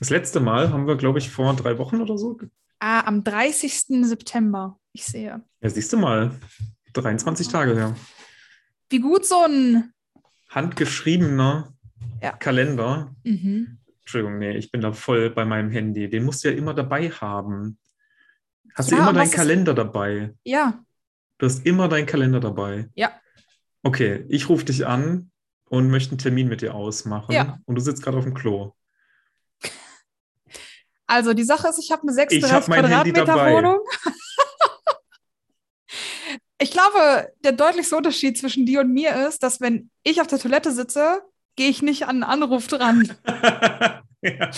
Das letzte Mal haben wir, glaube ich, vor drei Wochen oder so. Ah, am 30. September. Ich sehe. Ja, siehst du mal. 23 Tage her. Wie gut so ein. Handgeschriebener Ja. Kalender. Mhm. Entschuldigung, nee, ich bin da voll bei meinem Handy. Den musst du ja immer dabei haben. Hast Ja, du immer deinen was ist- Kalender dabei? Ja, Du hast immer deinen Kalender dabei. Ja. Okay, ich rufe dich an und möchte einen Termin mit dir ausmachen. Ja. Und du sitzt gerade auf dem Klo. Also die Sache ist, ich habe eine Ich 36 hab mein Handy Quadratmeter. Wohnung. ich glaube, der deutlichste Unterschied zwischen dir und mir ist, dass wenn ich auf der Toilette sitze, gehe ich nicht an einen Anruf dran. ja.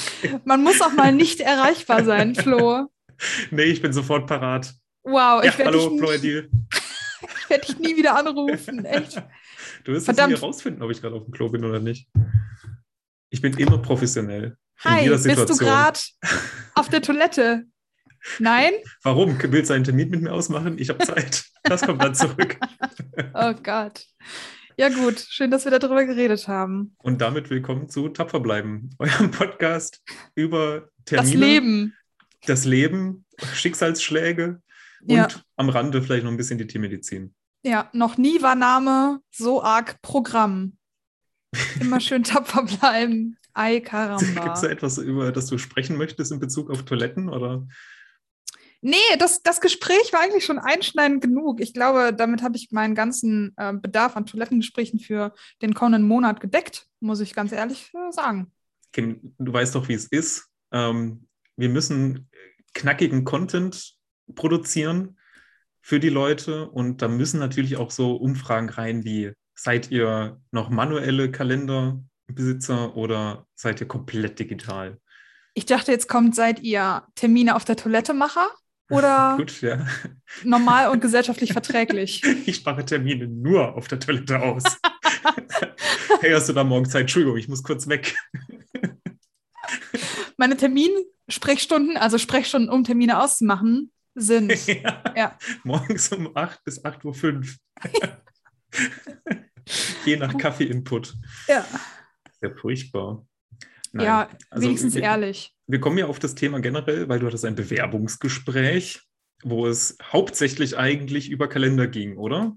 Man muss auch mal nicht erreichbar sein, Flo. Nee, ich bin sofort parat. Wow, Ja, ich werde hallo, dich, nie- ich werd dich nie wieder anrufen. Echt. Du wirst Verdammt. jetzt nie rausfinden, ob ich gerade auf dem Klo bin oder nicht. Ich bin immer professionell. Hi, bist du gerade auf der Toilette? Nein? Warum? Willst du einen Termin mit mir ausmachen? Ich habe Zeit. Das kommt dann zurück. Oh Gott. Ja gut, schön, dass wir darüber geredet haben. Und damit willkommen zu Tapfer bleiben, eurem Podcast über Termine, Das Leben. das Leben, Schicksalsschläge und Ja. am Rande vielleicht noch ein bisschen die Tiermedizin. Ja, noch nie war Name so arg Programm. Immer schön tapfer bleiben. Ei, Gibt Karamba. es da etwas, über das du sprechen möchtest in Bezug auf Toiletten? Oder? Nee, das, das Gespräch war eigentlich schon einschneidend genug. Ich glaube, damit habe ich meinen ganzen äh, Bedarf an Toilettengesprächen für den kommenden Monat gedeckt, muss ich ganz ehrlich äh, sagen. Kim, du weißt doch, wie es ist. Ähm, wir müssen knackigen Content produzieren für die Leute und da müssen natürlich auch so Umfragen rein wie, seid ihr noch manuelle Kalenderbesitzer oder seid ihr komplett digital? Ich dachte, jetzt kommt, seid ihr Termine auf der Toilette Macher oder Gut, ja. normal und gesellschaftlich verträglich? Ich mache Termine nur auf der Toilette aus. hey, hast du da morgen Zeit? Entschuldigung, ich muss kurz weg. Meine Termin-Sprechstunden, also Sprechstunden, um Termine auszumachen, sind ja. Ja. Morgens um 8 bis 8.05 Uhr. Je nach Kaffee-Input. ja, Sehr furchtbar. Nein. ja Also, wenigstens wir- ehrlich. Wir kommen ja auf das Thema generell, weil du hattest ein Bewerbungsgespräch, wo es hauptsächlich eigentlich über Kalender ging, oder?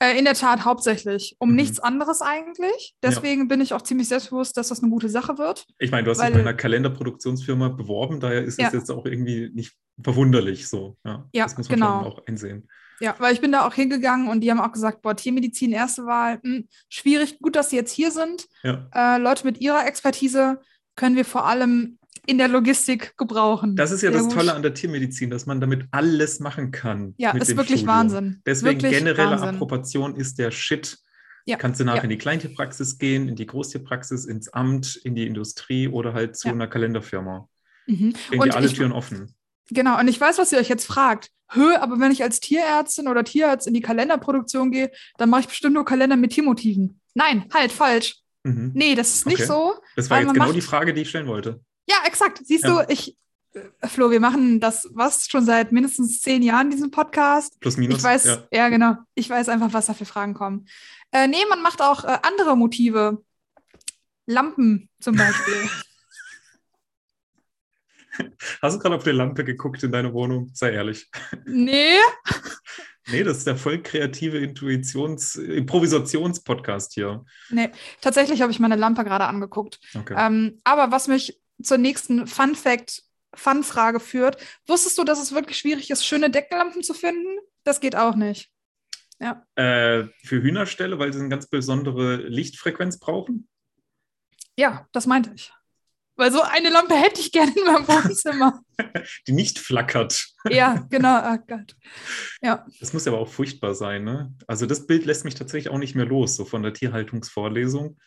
Äh, in der Tat hauptsächlich. Um Mhm. nichts anderes eigentlich. Deswegen bin ich auch ziemlich selbstbewusst, dass das eine gute Sache wird. Ich meine, du hast dich Weil- bei einer Kalenderproduktionsfirma beworben, daher ist Ja. es jetzt auch irgendwie nicht verwunderlich so. Ja, Ja, das muss man genau. schon auch einsehen. Ja, weil ich bin da auch hingegangen und die haben auch gesagt, boah, Tiermedizin, erste Wahl, hm, schwierig, gut, dass sie jetzt hier sind. Ja. Äh, Leute mit ihrer Expertise können wir vor allem in der Logistik gebrauchen. Das ist ja Sehr das gut. Tolle an der Tiermedizin, dass man damit alles machen kann. Ja, ist wirklich Studium. Wahnsinn. Deswegen wirklich generelle Wahnsinn. Approbation ist der Shit. Ja, Kannst du nachher ja. in die Kleintierpraxis gehen, in die Großtierpraxis, ins Amt, in die Industrie oder halt zu Ja. einer Kalenderfirma. Mhm. Stehen Und dir alle Türen offen. Genau, und ich weiß, was ihr euch jetzt fragt. Hö, aber wenn ich als Tierärztin oder Tierarzt in die Kalenderproduktion gehe, dann mache ich bestimmt nur Kalender mit Tiermotiven. Nein, halt, falsch. Mhm. Nee, das ist nicht Okay. so. Das war jetzt genau macht- die Frage, die ich stellen wollte. Ja, exakt. Siehst Ja. du, ich, äh, Flo, wir machen das was schon seit mindestens zehn Jahren, diesen Podcast. Plus, minus. Ich weiß, Ja. ja. genau. Ich weiß einfach, was da für Fragen kommen. Äh, nee, man macht auch äh, andere Motive. Lampen zum Beispiel. Hast du gerade auf die Lampe geguckt in deine Wohnung? Sei ehrlich. nee. Nee, das ist der voll kreative Intuitions-, Improvisations-Podcast hier. Nee, tatsächlich habe ich meine Lampe gerade angeguckt. Okay. Ähm, aber was mich zur nächsten Fun Fact, Fun-Frage führt, wusstest du, dass es wirklich schwierig ist, schöne Deckenlampen zu finden? Das geht auch nicht. Ja. Äh, für Hühnerställe, weil sie eine ganz besondere Lichtfrequenz brauchen. Ja, das meinte ich. Weil so eine Lampe hätte ich gerne in meinem Wohnzimmer. die nicht flackert. ja, genau. Oh Gott. Ja. Das muss aber auch furchtbar sein, ne? Also das Bild lässt mich tatsächlich auch nicht mehr los, so von der Tierhaltungsvorlesung.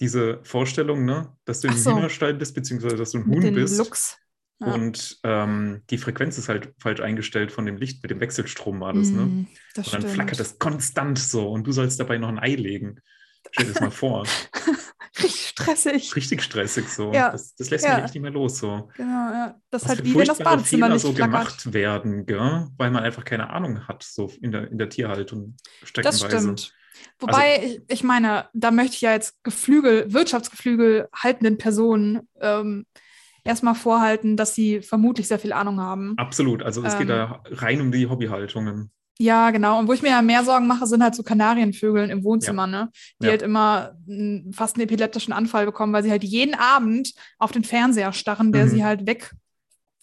Diese Vorstellung, ne, dass du im so. Hühnerstall bist, beziehungsweise dass du ein Mit Huhn bist. Lux. Ja. Und ähm, die Frequenz ist halt falsch eingestellt von dem Licht, mit dem Wechselstrom war das, ne? Mm, das Und dann stimmt. flackert es konstant so und du sollst dabei noch ein Ei legen. Stell dir das mal vor. Richtig stressig. Richtig stressig so. Ja. Das, das lässt Ja. mich echt nicht mehr los so. Genau, ja. Das ist halt wie wenn das Badezimmer Fehler nicht so flackert. gemacht werden, gell? weil man einfach keine Ahnung hat, so in der, in der Tierhaltung Das stimmt. Wobei, ich, ich meine, da möchte ich ja jetzt Geflügel, Wirtschaftsgeflügel haltenden Personen ähm, erstmal vorhalten, dass sie vermutlich sehr viel Ahnung haben. Absolut. Also es geht Ähm. da rein um die Hobbyhaltungen. Ja, genau. Und wo ich mir ja mehr Sorgen mache, sind halt so Kanarienvögeln im Wohnzimmer, ne? Die Ja. halt immer m, fast einen epileptischen Anfall bekommen, weil sie halt jeden Abend auf den Fernseher starren, der Mhm. sie halt Oder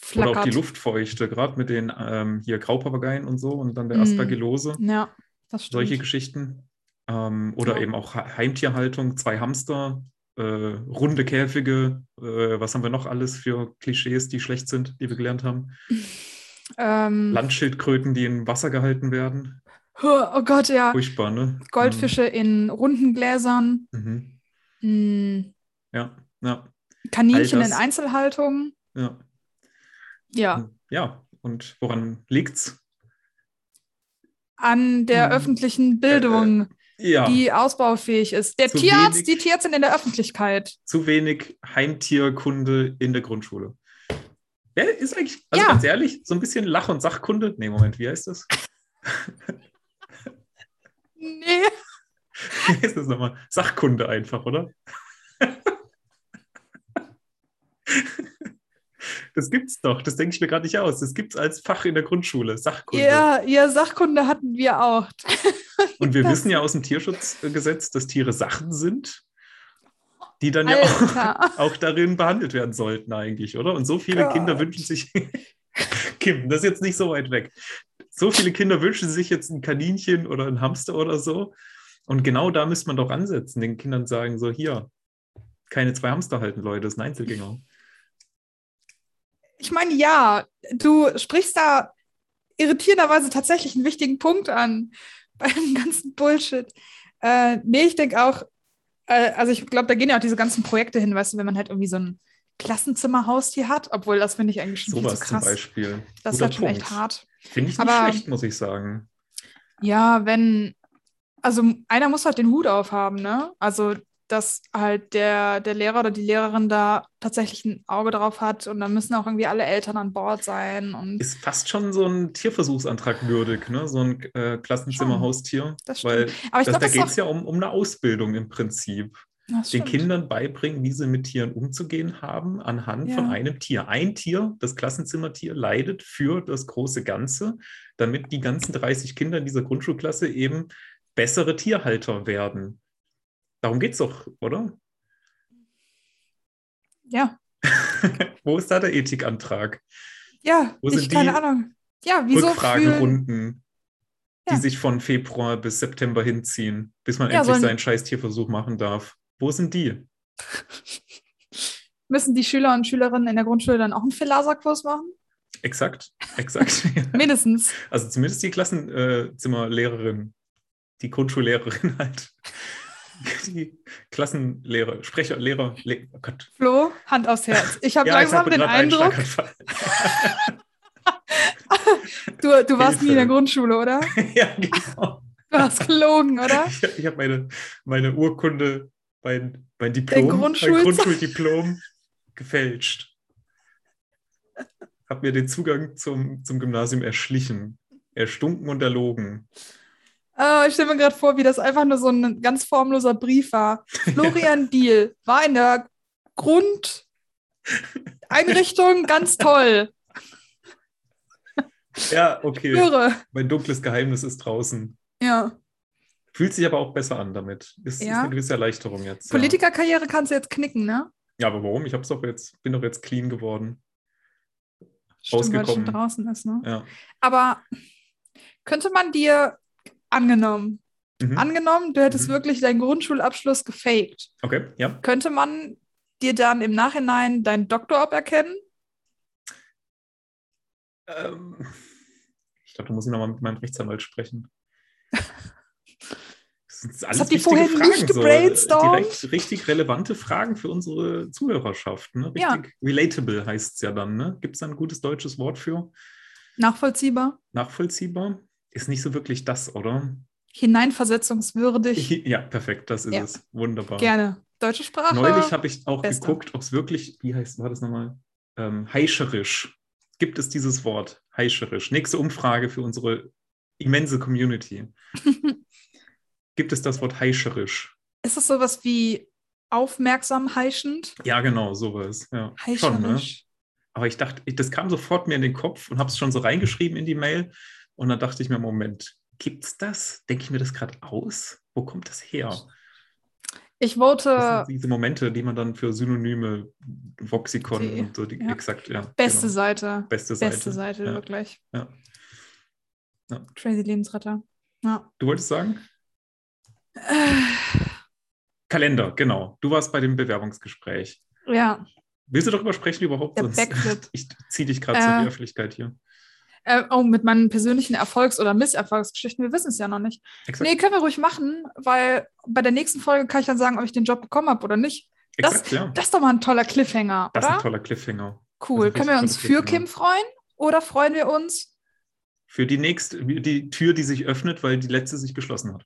wegflackert. auch die Luftfeuchte, gerade mit den ähm, hier Graupapageien und so und dann der Mm. Aspergillose. Ja, das stimmt. solche Geschichten. Ähm, oder Ja. eben auch Ha- Heimtierhaltung, zwei Hamster, äh, runde Käfige, äh, was haben wir noch alles für Klischees, die schlecht sind, die wir gelernt haben? ähm, Landschildkröten, die in Wasser gehalten werden. oh Gott, ja. Furchtbar, ne? Goldfische in runden Gläsern. Mhm. Mm, Ja, ja, Kaninchen in Einzelhaltung. ja. Ja, Ja, und woran liegt's? an der Hm. öffentlichen Bildung, Ja, die ausbaufähig ist. Der Zu Tierarzt, wenig- die Tierärztin in der Öffentlichkeit. zu wenig Heimtierkunde in der Grundschule. Ja, ist eigentlich, also Ja. ganz ehrlich, so ein bisschen Lach- und Sachkunde. Nee, Moment, wie heißt das? Nee. Wie heißt das nochmal? Sachkunde einfach, oder? Das gibt's doch, das denke ich mir gerade nicht aus. Das gibt's als Fach in der Grundschule, Sachkunde. Ja, ja, Sachkunde hatten wir auch. Und wir das- wissen ja aus dem Tierschutzgesetz, dass Tiere Sachen sind, die dann ja auch, Alter. auch darin behandelt werden sollten eigentlich, oder? Und so viele Gott. Kinder wünschen sich, Kim, das ist jetzt nicht so weit weg. So viele Kinder wünschen sich jetzt ein Kaninchen oder ein Hamster oder so. Und genau da müsste man doch ansetzen, den Kindern sagen, so hier, keine zwei Hamster halten, Leute, das ist ein Einzelgänger. Ich meine, ja, du sprichst da irritierenderweise tatsächlich einen wichtigen Punkt an beim ganzen Bullshit. Äh, nee, ich denke auch, äh, also ich glaube, da gehen ja auch diese ganzen Projekte hin, weißt du, wenn man halt irgendwie so ein Klassenzimmerhaustier hat, obwohl das finde ich eigentlich schon Sowas viel zu zum krass. Beispiel. Das ist halt schon echt hart. Finde ich nicht Aber- schlecht, muss ich sagen. Ja, wenn, also einer muss halt den Hut aufhaben, ne? Also, dass halt der, der Lehrer oder die Lehrerin da tatsächlich ein Auge drauf hat und dann müssen auch irgendwie alle Eltern an Bord sein und Ist fast schon so ein Tierversuchsantrag würdig, ne? so ein äh, Klassenzimmerhaustier. Das stimmt. Weil aber ich das, glaube, da geht es ja um, um eine Ausbildung im Prinzip. das Den stimmt. Kindern beibringen, wie sie mit Tieren umzugehen haben, anhand von Ja. einem Tier. Ein Tier, das Klassenzimmertier, leidet für das große Ganze, damit die ganzen 30 Kinder in dieser Grundschulklasse eben bessere Tierhalter werden. Darum geht es doch, oder? Ja, Wo ist da der Ethikantrag? ja, Wo ich sind keine die Ahnung. Ja, wieso fühlen, Rückfragerunden, die Ja. sich von Februar bis September hinziehen, bis man Ja, endlich seinen scheiß Tierversuch machen darf. Wo sind die? müssen die Schüler und Schülerinnen in der Grundschule dann auch einen Philaser-Kurs machen? Exakt, exakt. Mindestens. Also zumindest die Klassenzimmerlehrerin, die Grundschullehrerin halt. Die Klassenlehrer, Sprecher, Lehrer, Le oh Gott. Flo, Hand aufs Herz. Ich habe Ja, ich langsam habe den Eindruck, du, du warst nie in der. Grundschule, oder? ja, genau. Du hast gelogen, oder? Ich, ich habe meine, meine Urkunde, mein, mein Diplom, mein Grundschulze- Grundschuldiplom gefälscht. Habe mir den Zugang zum, zum Gymnasium erschlichen. Erstunken und erlogen. Ah, ich stelle mir gerade vor, wie das einfach nur so ein ganz formloser Brief war. Florian Diel war in der Grundeinrichtung ganz toll. Ja, okay. Höre. Mein dunkles Geheimnis ist draußen. Ja. Fühlt sich aber auch besser an damit. Ist, ist Ja. eine gewisse Erleichterung jetzt. Politikerkarriere kannst du jetzt knicken, ne? Ja. ja, aber warum? Ich hab's doch jetzt, bin doch jetzt clean geworden. Stimmt, weil es schon Rausgekommen. draußen ist, ne? Ja. Aber könnte man dir angenommen, Mhm. angenommen, du hättest Mhm. wirklich deinen Grundschulabschluss gefaked, Okay, ja. könnte man dir dann im Nachhinein deinen Doktor aberkennen? Ähm, ich glaube, da muss ich nochmal mit meinem Rechtsanwalt sprechen. Das sind alles habt ihr wichtige vorher nicht so, gebrainstormt? direkt richtig relevante Fragen für unsere Zuhörerschaft. Ne? Ja. Richtig relatable heißt es ja dann. Ne? Gibt es da ein gutes deutsches Wort für? Nachvollziehbar? Nachvollziehbar? Ist nicht so wirklich das, oder? Hineinversetzungswürdig? Ja, perfekt, das ist Ja. es. Wunderbar. Gerne. Deutsche Sprache? Neulich habe ich auch Beste. geguckt, ob es wirklich, wie heißt war das nochmal? Ähm, heischerisch. Gibt es dieses Wort? Heischerisch. Nächste Umfrage für unsere immense Community. Gibt es das Wort heischerisch? Ist das sowas wie aufmerksam heischend? Ja, genau, sowas. Ja. Schon, ne? Heischerisch. Aber ich dachte, das kam sofort mir in den Kopf und habe es schon so reingeschrieben in die Mail. Und dann dachte ich mir, Moment, gibt's das? Denke ich mir das gerade aus? Wo kommt das her? Ich vote. Diese Momente, die man dann für Synonyme, Voxicon Die- und so, die, ja. exakt, ja. Beste genau. Seite. Beste Seite. Beste Seite, ja. wirklich. Ja. Ja. Crazy Lebensretter. Ja. Du wolltest sagen? Äh, Kalender, genau. Du warst bei dem Bewerbungsgespräch. ja. Willst du darüber sprechen überhaupt? Der Sonst Backflip. ich ziehe dich gerade Äh, die Öffentlichkeit hier. Äh, oh, mit meinen persönlichen Erfolgs- oder Misserfolgsgeschichten, wir wissen es ja noch nicht. Exakt. Nee, können wir ruhig machen, weil bei der nächsten Folge kann ich dann sagen, ob ich den Job bekommen habe oder nicht. das- exakt, ja. Das ist doch mal ein toller Cliffhanger, Das ist ein oder? toller Cliffhanger. Cool. das Können wir uns für Kim freuen oder freuen wir uns? Für die nächste, die Tür, die sich öffnet, weil die letzte sich geschlossen hat.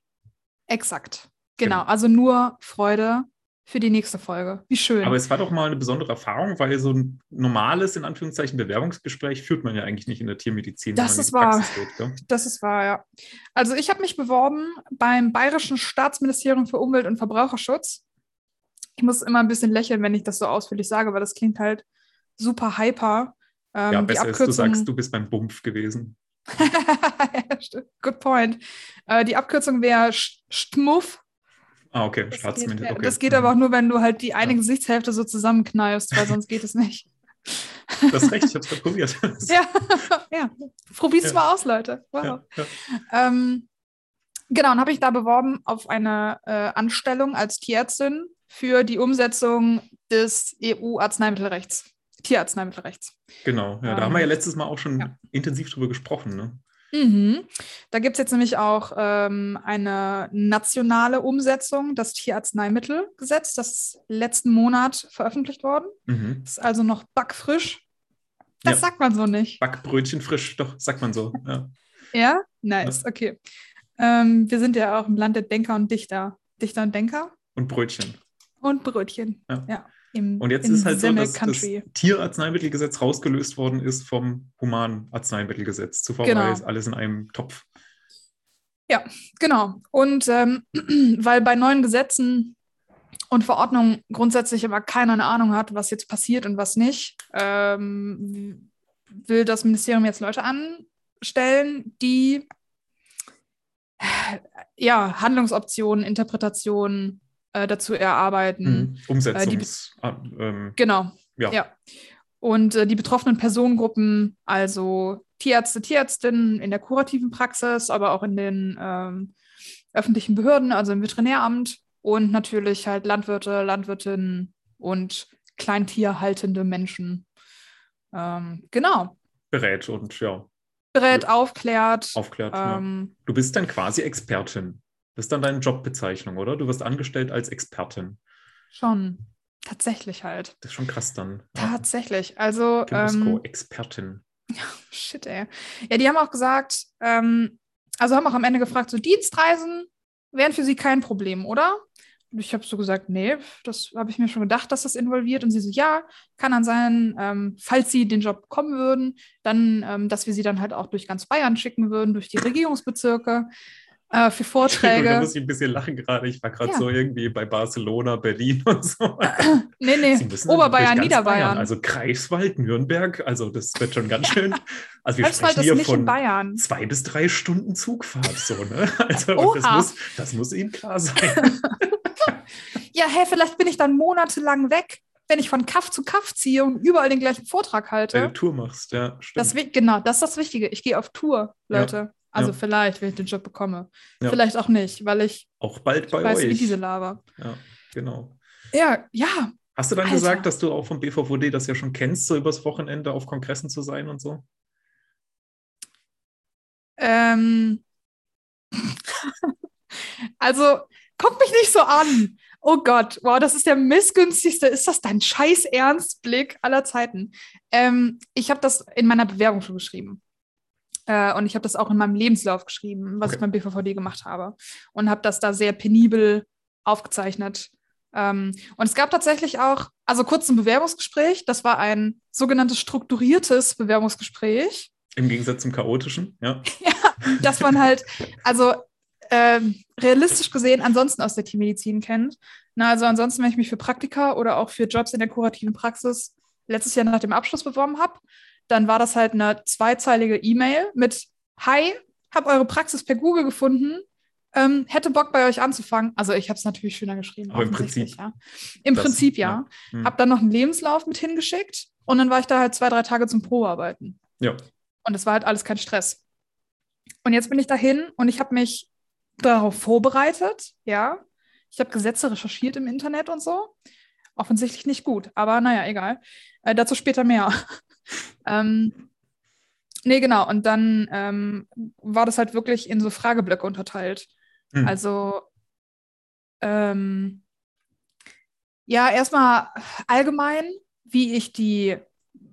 Exakt. Genau, Genau. also nur Freude für die nächste Folge. Wie schön. Aber es war doch mal eine besondere Erfahrung, weil so ein normales, in Anführungszeichen, Bewerbungsgespräch führt man ja eigentlich nicht in der Tiermedizin. Das ist wahr. Geht? Das ist wahr, ja. Also ich habe mich beworben beim Bayerischen Staatsministerium für Umwelt und Verbraucherschutz. Ich muss immer ein bisschen lächeln, wenn ich das so ausführlich sage, weil das klingt halt super hyper. Ähm, Ja, besser ist, du Abkürzung- sagst, du bist beim Bumpf gewesen. Good point. Äh, die Abkürzung wäre STMUF. Ah, okay, Das geht, Staatsminister. ja, okay. das geht Mhm. aber auch nur, wenn du halt die eine Gesichtshälfte so zusammenkneifst, weil sonst geht es nicht. Du hast recht, ich habe es gerade probiert. Ja, ja. Probier's Ja. mal aus, Leute. Wow. Ja, ja. Ähm, genau, und habe ich da beworben auf eine äh, Anstellung als Tierärztin für die Umsetzung des EU-Arzneimittelrechts, Tierarzneimittelrechts. Genau, ja, da Ähm, haben wir ja letztes Mal auch schon ja. intensiv drüber gesprochen. Ne? Mhm. Da gibt es jetzt nämlich auch ähm, eine nationale Umsetzung, das Tierarzneimittelgesetz, das ist letzten Monat veröffentlicht worden. Mhm. Ist also noch backfrisch. Das Ja. sagt man so nicht. Backbrötchen frisch, doch, sagt man so. Ja. Ja? Nice, okay. Ähm, wir sind ja auch im Land der Denker und Dichter. Dichter und Denker Und Brötchen. und Brötchen. Ja. Im, Und jetzt ist halt so, dass das Country. Tierarzneimittelgesetz rausgelöst worden ist vom Humanarzneimittelgesetz. Zuvor Genau. war jetzt alles in einem Topf. Genau. Und ähm, weil bei neuen Gesetzen und Verordnungen grundsätzlich immer keiner eine Ahnung hat, was jetzt passiert und was nicht, ähm, will das Ministerium jetzt Leute anstellen, die ja, Handlungsoptionen, Interpretationen äh, dazu erarbeiten. Mhm. Umsetzungs. ah, ähm, Genau. ja. Ja. Und äh, die betroffenen Personengruppen, also Tierärzte, Tierärztinnen in der kurativen Praxis, aber auch in den ähm, öffentlichen Behörden, also im Veterinäramt und natürlich halt Landwirte, Landwirtinnen und Kleintierhaltende Menschen. Ähm, genau. berät und ja, Berät, aufklärt. aufklärt. ja. ähm, Du bist dann quasi Expertin. Das ist dann deine Jobbezeichnung, oder? Du wirst angestellt als Expertin. Schon. Tatsächlich halt. Das ist schon krass dann. Tatsächlich. Also. Gemusko, Ähm, Expertin. Shit, ey. Ja, die haben auch gesagt, ähm, also haben auch am Ende gefragt, so Dienstreisen wären für sie kein Problem, oder? Und ich habe so gesagt, nee, das habe ich mir schon gedacht, dass das involviert. Und sie so, ja, kann dann sein, ähm, falls sie den Job bekommen würden, dann, ähm, dass wir sie dann halt auch durch ganz Bayern schicken würden, durch die Regierungsbezirke äh, für Da Vorträge. muss ich ein bisschen lachen gerade. Ich war gerade Ja. so irgendwie bei Barcelona, Berlin und so. Nee, nee, Oberbayern, Niederbayern. Bayern, also Greifswald, Nürnberg, also das wird schon ganz schön. Also wir Greifswald sprechen ist hier nicht in von Bayern. zwei bis drei Stunden Zugfahrt, so, ne? Also das muss, das muss Ihnen klar sein. Ja, hä, vielleicht bin ich dann monatelang weg, wenn ich von Kaff zu Kaff ziehe und überall den gleichen Vortrag halte. Wenn du Tour machst, ja, stimmt. Das, genau, das ist das Wichtige. Ich gehe auf Tour, Ja, Leute. Also ja. vielleicht, wenn ich den Job bekomme. Ja. Vielleicht auch nicht, weil ich Auch bald bei weiß, euch. wie diese Lava. Ja, genau. Ja, ja. Hast du dann Alter. gesagt, dass du auch vom BVVD das ja schon kennst, so übers Wochenende auf Kongressen zu sein und so? Ähm. also, guck mich nicht so an. Oh Gott, wow, das ist der missgünstigste. Ist das dein scheiß Ernstblick aller Zeiten? Ähm, ich habe das in meiner Bewerbung schon geschrieben. Äh, und ich habe das auch in meinem Lebenslauf geschrieben, was Okay. ich beim BVVD gemacht habe. Und habe das da sehr penibel aufgezeichnet. Ähm, und es gab tatsächlich auch, also kurz zum Bewerbungsgespräch, das war ein sogenanntes strukturiertes Bewerbungsgespräch. Im Gegensatz zum chaotischen, ja. dass man halt, also ähm, realistisch gesehen ansonsten aus der Tiermedizin kennt. Na, also ansonsten, wenn ich mich für Praktika oder auch für Jobs in der kurativen Praxis letztes Jahr nach dem Abschluss beworben habe, dann war das halt eine zweizeilige E-Mail mit Hi, hab eure Praxis per Google gefunden. Ähm, hätte Bock bei euch anzufangen. Also ich habe es natürlich schöner geschrieben. Aber im Prinzip. Ja. Im das- Prinzip ja. ja. Hm. Hab dann noch einen Lebenslauf mit hingeschickt und dann war ich da halt zwei, drei Tage zum Probearbeiten. Ja. Und es war halt alles kein Stress. Und jetzt bin ich dahin und ich habe mich darauf vorbereitet, ja. Ich habe Gesetze recherchiert im Internet und so. Offensichtlich nicht gut, aber naja, egal. Äh, dazu später mehr. Ähm, nee, genau. Und dann ähm, war das halt wirklich in so Frageblöcke unterteilt. Hm. Also, ähm, ja, erstmal allgemein, wie ich die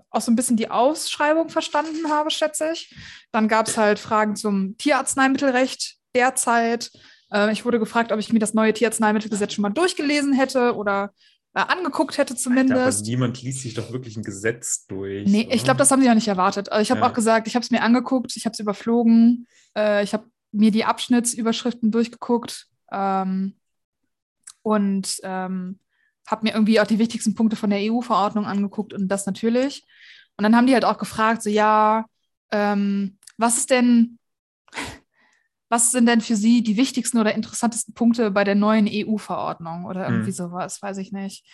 auch so ein bisschen die Ausschreibung verstanden habe, schätze ich. Dann gab es halt Fragen zum Tierarzneimittelrecht derzeit. Äh, ich wurde gefragt, ob ich mir das neue Tierarzneimittelgesetz schon mal durchgelesen hätte oder äh, angeguckt hätte Alter, aber zumindest. niemand liest sich doch wirklich ein Gesetz durch. Nee, ich glaube, das haben sie ja nicht erwartet. Also ich habe Ja. auch gesagt, ich habe es mir angeguckt, ich habe es überflogen, äh, ich habe mir die Abschnittsüberschriften durchgeguckt ähm, und ähm, habe mir irgendwie auch die wichtigsten Punkte von der EU-Verordnung angeguckt und das natürlich. Und dann haben die halt auch gefragt, so ja, ähm, was ist denn, was sind denn für Sie die wichtigsten oder interessantesten Punkte bei der neuen EU-Verordnung oder irgendwie Mhm. sowas, weiß ich nicht.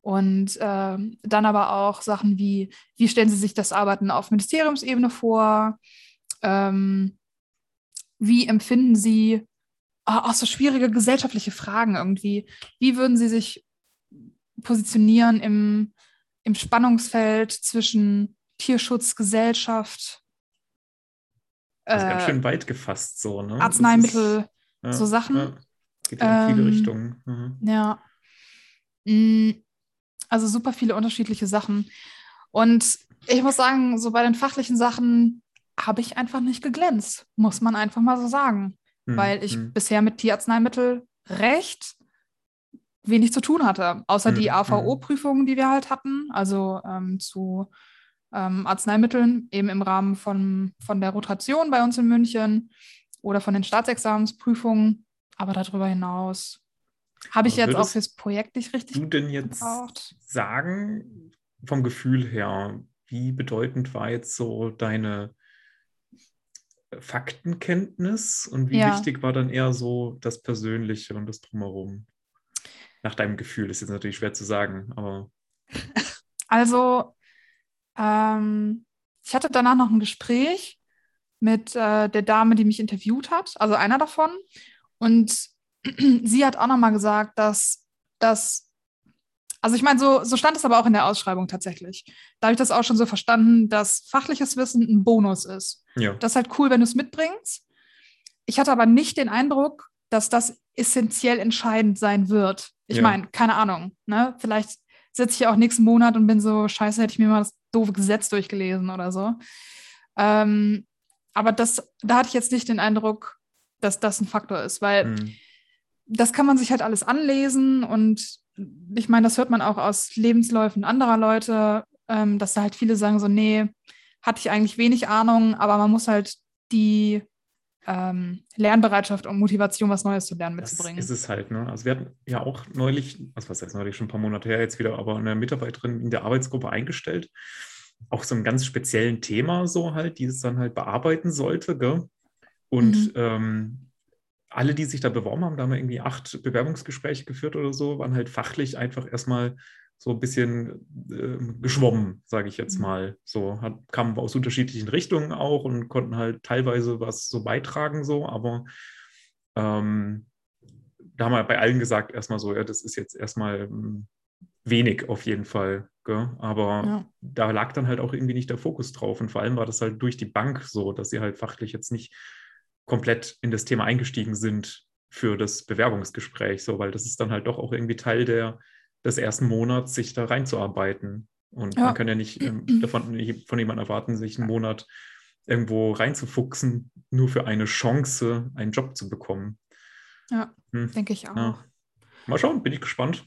Und ähm, dann aber auch Sachen wie, wie stellen Sie sich das Arbeiten auf Ministeriumsebene vor? Ähm, wie empfinden Sie ah, auch so schwierige gesellschaftliche Fragen irgendwie? Wie würden Sie sich positionieren im, im Spannungsfeld zwischen Tierschutz, Gesellschaft, Das ist ganz äh, schön weit gefasst so, ne? Arzneimittel, ist- ja, so Sachen. Ja. Geht ja in viele Ähm, Richtungen. Mhm. Ja. Mm, Also super viele unterschiedliche Sachen. Und ich muss sagen, so bei den fachlichen Sachen habe ich einfach nicht geglänzt, muss man einfach mal so sagen. Hm, Weil ich hm. bisher mit Tierarzneimittel recht wenig zu tun hatte, außer die Mhm, AVO-Prüfungen, die wir halt hatten, also ähm, zu ähm, Arzneimitteln, eben im Rahmen von, von der Rotation bei uns in München oder von den Staatsexamensprüfungen. Aber darüber hinaus habe ich jetzt auch fürs Projekt nicht richtig du denn jetzt gebraucht. sagen, vom Gefühl her, wie bedeutend war jetzt so deine Faktenkenntnis und wie Ja. wichtig war dann eher so das Persönliche und das Drumherum? Nach deinem Gefühl ist jetzt natürlich schwer zu sagen, aber Also, ähm, ich hatte danach noch ein Gespräch mit äh, der Dame, die mich interviewt hat, also einer davon. Und sie hat auch nochmal gesagt, dass das, also ich meine, so, so stand es aber auch in der Ausschreibung tatsächlich. Da habe ich das auch schon so verstanden, dass fachliches Wissen ein Bonus ist. ja. Das ist halt cool, wenn du es mitbringst. Ich hatte aber nicht den Eindruck, dass das essentiell entscheidend sein wird. Ich Ja. meine, keine Ahnung. Ne? Vielleicht sitze ich auch nächsten Monat und bin so, scheiße, hätte ich mir mal das doofe Gesetz durchgelesen oder so. Ähm, aber das, da hatte ich jetzt nicht den Eindruck, dass das ein Faktor ist, weil Hm. das kann man sich halt alles anlesen und ich meine, das hört man auch aus Lebensläufen anderer Leute, ähm, dass da halt viele sagen so, nee, hatte ich eigentlich wenig Ahnung, aber man muss halt die ähm, Lernbereitschaft und Motivation, was Neues zu lernen, Das mitzubringen. ist es halt, ne? Also wir hatten ja auch neulich, also was heißt neulich, schon ein paar Monate her jetzt wieder, aber eine Mitarbeiterin in der Arbeitsgruppe eingestellt. Auch so einem ganz speziellen Thema so halt, die es dann halt bearbeiten sollte, gell? Und Mhm. ähm, alle, die sich da beworben haben, da haben wir irgendwie acht Bewerbungsgespräche geführt oder so, waren halt fachlich einfach erstmal so ein bisschen ähm, geschwommen, sage ich jetzt Mhm. mal. So hat, kamen aus unterschiedlichen Richtungen auch und konnten halt teilweise was so beitragen, so, aber ähm, da haben wir bei allen gesagt, erstmal so, ja, das ist jetzt erstmal ähm, wenig auf jeden Fall. Gell? Aber Ja. da lag dann halt auch irgendwie nicht der Fokus drauf. Und vor allem war das halt durch die Bank so, dass sie halt fachlich jetzt nicht komplett in das Thema eingestiegen sind für das Bewerbungsgespräch, so, weil das ist dann halt doch auch irgendwie Teil der, des ersten Monats, sich da reinzuarbeiten. Und Ja. man kann ja nicht ähm, davon von jemandem erwarten, sich einen Monat irgendwo reinzufuchsen, nur für eine Chance, einen Job zu bekommen. Ja, Hm. denke ich auch. Ja. Mal schauen, bin ich gespannt.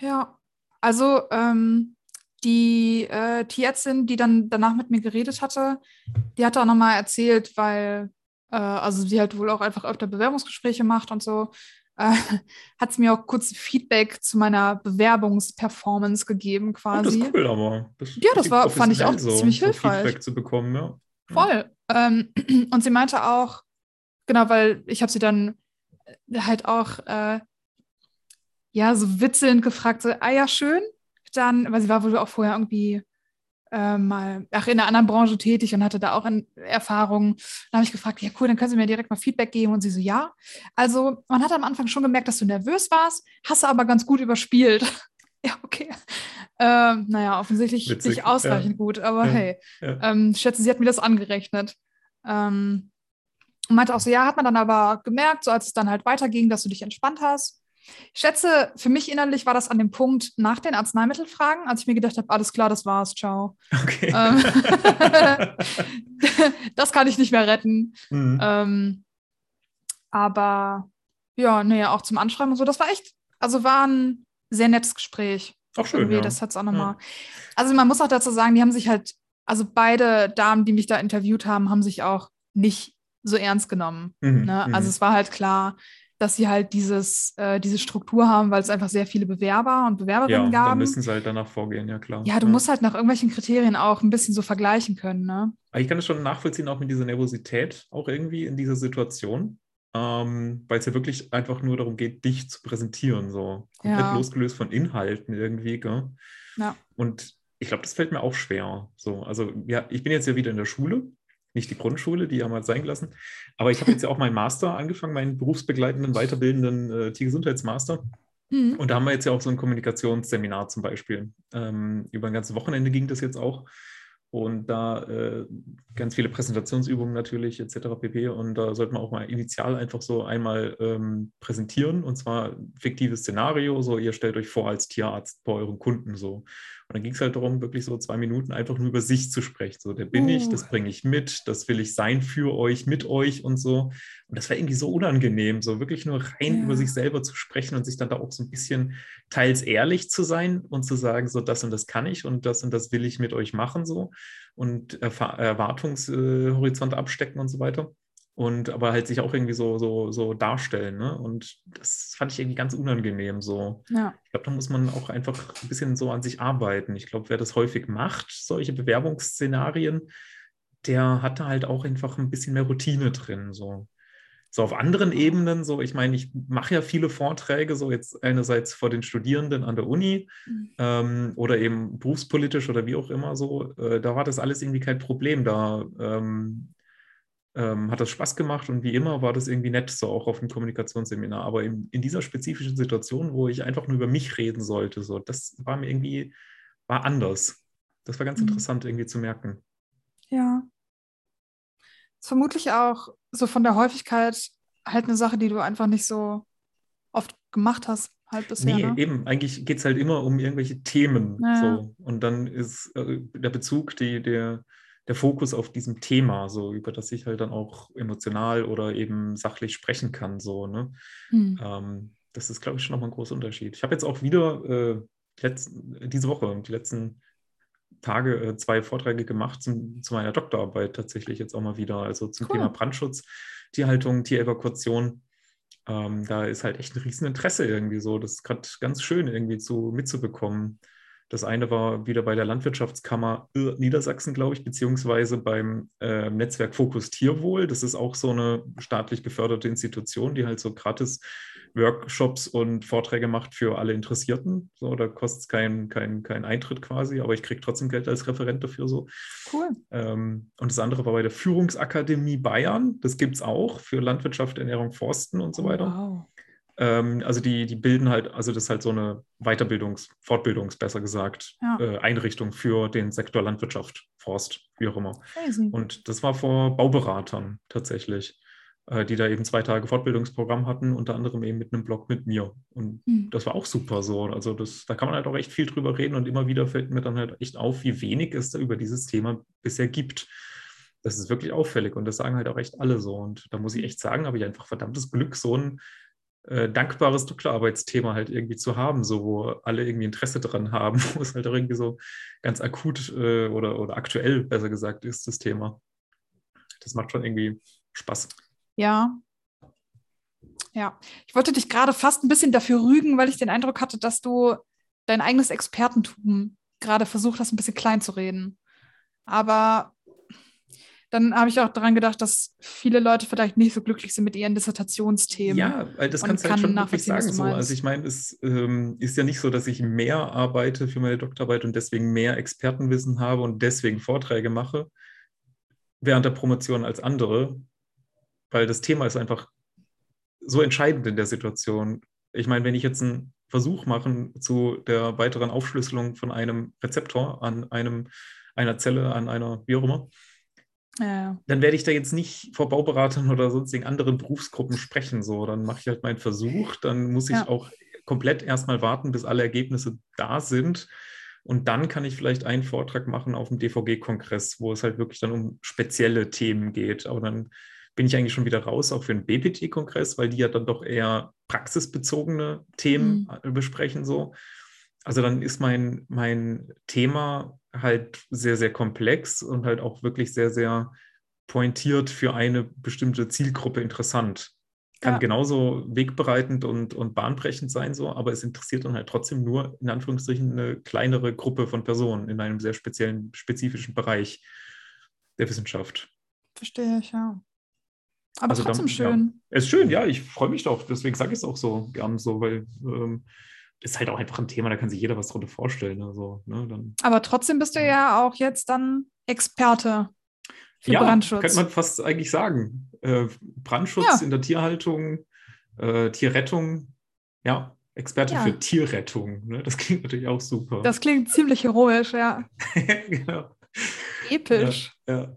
Ja, also ähm, die äh, Tierärztin, die dann danach mit mir geredet hatte, die hatte auch nochmal erzählt, weil, äh, also sie halt wohl auch einfach öfter Bewerbungsgespräche macht und so, äh, hat es mir auch kurz Feedback zu meiner Bewerbungsperformance gegeben, quasi. Oh, das ist cool, aber. Das ja, das war, fand ich auch so, ziemlich hilfreich. Feedback zu bekommen, ja. Voll. Ähm, und sie meinte auch, genau, weil ich habe sie dann halt auch äh, ja so witzelnd gefragt, so, ah ja, schön. Dann, weil sie war wohl auch vorher irgendwie äh, mal, ach, in einer anderen Branche tätig und hatte da auch Erfahrungen. Dann habe ich gefragt, ja cool, dann können Sie mir direkt mal Feedback geben. Und sie so, ja. Also man hat am Anfang schon gemerkt, dass du nervös warst, hast aber ganz gut überspielt. ja, okay. Ähm, naja, offensichtlich Witzig. nicht ausreichend ja. gut, aber ja. hey, ja. Ähm, ich schätze, sie hat mir das angerechnet. Ähm, und meinte auch so, ja, hat man dann aber gemerkt, so als es dann halt weiterging, dass du dich entspannt hast. Ich schätze, für mich innerlich war das an dem Punkt nach den Arzneimittelfragen, als ich mir gedacht habe, alles klar, das war's, ciao. Okay. Ähm, das kann ich nicht mehr retten. Mhm. Ähm, aber ja, nee, auch zum Anschreiben und so, das war echt, also war ein sehr nettes Gespräch. Auch schön, ja. Das hat es auch nochmal. Ja. Also man muss auch dazu sagen, die haben sich halt, also beide Damen, die mich da interviewt haben, haben sich auch nicht so ernst genommen. Mhm, ne? Also mhm. es war halt klar, dass sie halt dieses, äh, diese Struktur haben, weil es einfach sehr viele Bewerber und Bewerberinnen ja, gab. Dann müssen sie halt danach vorgehen, ja klar. Ja, du ja. musst halt nach irgendwelchen Kriterien auch ein bisschen so vergleichen können, ne? Ich kann es schon nachvollziehen, auch mit dieser Nervosität, auch irgendwie in dieser Situation. Ähm, weil es ja wirklich einfach nur darum geht, dich zu präsentieren, so komplett ja. losgelöst von Inhalten irgendwie, gell? Ja. Und ich glaube, das fällt mir auch schwer. So, also ja, ich bin jetzt ja wieder in der Schule nicht die Grundschule, die haben wir sein gelassen. Aber ich habe jetzt ja auch meinen Master angefangen, meinen berufsbegleitenden, weiterbildenden äh, Tiergesundheitsmaster. Mhm. Und da haben wir jetzt ja auch so ein Kommunikationsseminar zum Beispiel. Ähm, über ein ganzes Wochenende ging das jetzt auch. Und da äh, ganz viele Präsentationsübungen natürlich, etc. pp. Und da sollte man auch mal initial einfach so einmal ähm, präsentieren. Und zwar fiktives Szenario, so ihr stellt euch vor als Tierarzt bei euren Kunden so. Und dann ging es halt darum, wirklich so zwei Minuten einfach nur über sich zu sprechen. So, der bin uh. ich, das bringe ich mit, das will ich sein für euch, mit euch und so. Und das war irgendwie so unangenehm, so wirklich nur rein ja. über sich selber zu sprechen und sich dann da auch so ein bisschen teils ehrlich zu sein und zu sagen, so das und das kann ich und das und das will ich mit euch machen so und Erwartungshorizont abstecken und so weiter und aber halt sich auch irgendwie so, so, so darstellen. Ne? Und das fand ich irgendwie ganz unangenehm so. Ja. Ich glaube, da muss man auch einfach ein bisschen so an sich arbeiten. Ich glaube, wer das häufig macht, solche Bewerbungsszenarien, der hat da halt auch einfach ein bisschen mehr Routine drin. So. So auf anderen Ebenen, so ich meine, ich mache ja viele Vorträge, so jetzt einerseits vor den Studierenden an der Uni mhm. ähm, oder eben berufspolitisch oder wie auch immer so, äh, da war das alles irgendwie kein Problem. Da ähm, ähm, hat das Spaß gemacht und wie immer war das irgendwie nett, so auch auf dem Kommunikationsseminar. Aber in, in, dieser spezifischen Situation, wo ich einfach nur über mich reden sollte, so, das war mir irgendwie, war anders. Das war ganz mhm. interessant irgendwie zu merken. Ja. Das ist vermutlich auch so von der Häufigkeit halt eine Sache, die du einfach nicht so oft gemacht hast, halt bisher. Nee, ne? eben. Eigentlich geht es halt immer um irgendwelche Themen. Ja. So. Und dann ist äh, der Bezug, die, der, der Fokus auf diesem Thema, so über das ich halt dann auch emotional oder eben sachlich sprechen kann. So, ne? Hm. Ähm, das ist, glaube ich, schon nochmal ein großer Unterschied. Ich habe jetzt auch wieder äh, letzt, diese Woche, die letzten Tage, äh, zwei Vorträge gemacht zum, zu meiner Doktorarbeit tatsächlich jetzt auch mal wieder. Also zum cool. Thema Brandschutz, Tierhaltung, Tierevakuation. Ähm, da ist halt echt ein Rieseninteresse irgendwie so. Das ist gerade ganz schön irgendwie zu, mitzubekommen. Das eine war wieder bei der Landwirtschaftskammer Niedersachsen, glaube ich, beziehungsweise beim äh, Netzwerk Fokus Tierwohl. Das ist auch so eine staatlich geförderte Institution, die halt so gratis Workshops und Vorträge macht für alle Interessierten. So, da kostet es keinen kein, kein Eintritt quasi, aber ich kriege trotzdem Geld als Referent dafür so. Cool. Ähm, und das andere war bei der Führungsakademie Bayern. Das gibt es auch für Landwirtschaft, Ernährung, Forsten und so weiter. Wow. Ähm, also die, die bilden halt, also das ist halt so eine Weiterbildungs-, Fortbildungs-, besser gesagt, ja. äh, Einrichtung für den Sektor Landwirtschaft, Forst, wie auch immer. Crazy. Und das war vor Bauberatern tatsächlich, äh, die da eben zwei Tage Fortbildungsprogramm hatten, unter anderem eben mit einem Blog mit mir. Und mhm. das war auch super so. Also das, da kann man halt auch echt viel drüber reden und immer wieder fällt mir dann halt echt auf, wie wenig es da über dieses Thema bisher gibt. Das ist wirklich auffällig und das sagen halt auch echt alle so. Und da muss ich echt sagen, habe ich einfach verdammtes Glück, so ein äh, dankbares Doktorarbeitsthema halt irgendwie zu haben, so wo alle irgendwie Interesse dran haben, wo es halt auch irgendwie so ganz akut äh, oder, oder aktuell, besser gesagt, ist das Thema. Das macht schon irgendwie Spaß. Ja. Ja, ich wollte dich gerade fast ein bisschen dafür rügen, weil ich den Eindruck hatte, dass du dein eigenes Expertentum gerade versucht hast, ein bisschen klein zu reden. Aber dann habe ich auch daran gedacht, dass viele Leute vielleicht nicht so glücklich sind mit ihren Dissertationsthemen. Ja, weil das kannst du halt schon wirklich sagen. So. Also ich meine, es ähm, ist ja nicht so, dass ich mehr arbeite für meine Doktorarbeit und deswegen mehr Expertenwissen habe und deswegen Vorträge mache während der Promotion als andere, weil das Thema ist einfach so entscheidend in der Situation. Ich meine, wenn ich jetzt einen Versuch mache zu der weiteren Aufschlüsselung von einem Rezeptor an einem, einer Zelle, an einer, wie auch immer, ja. dann werde ich da jetzt nicht vor Bauberatern oder sonstigen anderen Berufsgruppen sprechen. So, dann mache ich halt meinen Versuch, dann muss ich ja. auch komplett erstmal warten, bis alle Ergebnisse da sind. Und dann kann ich vielleicht einen Vortrag machen auf dem DVG-Kongress, wo es halt wirklich dann um spezielle Themen geht. Aber dann bin ich eigentlich schon wieder raus, auch für den BPT-Kongress, weil die ja dann doch eher praxisbezogene Themen mhm. besprechen. So. Also dann ist mein, mein Thema halt sehr, sehr komplex und halt auch wirklich sehr, sehr pointiert für eine bestimmte Zielgruppe interessant. Kann ja. genauso wegbereitend und, und bahnbrechend sein, so, aber es interessiert dann halt trotzdem nur in Anführungsstrichen eine kleinere Gruppe von Personen in einem sehr speziellen, spezifischen Bereich der Wissenschaft. Verstehe ich, ja. Aber also trotzdem dann, schön. Ja. Es ist schön, ja, ich freue mich doch. Deswegen sage ich es auch so gern so, weil ähm, ist halt auch einfach ein Thema, da kann sich jeder was drunter vorstellen. Also, ne, dann, Aber trotzdem bist du ja auch jetzt dann Experte für ja, Brandschutz. Könnte man fast eigentlich sagen. Äh, Brandschutz ja. in der Tierhaltung, äh, Tierrettung, ja, Experte ja. für Tierrettung. Ne? Das klingt natürlich auch super. Das klingt ziemlich heroisch, ja. genau. Episch. Ja,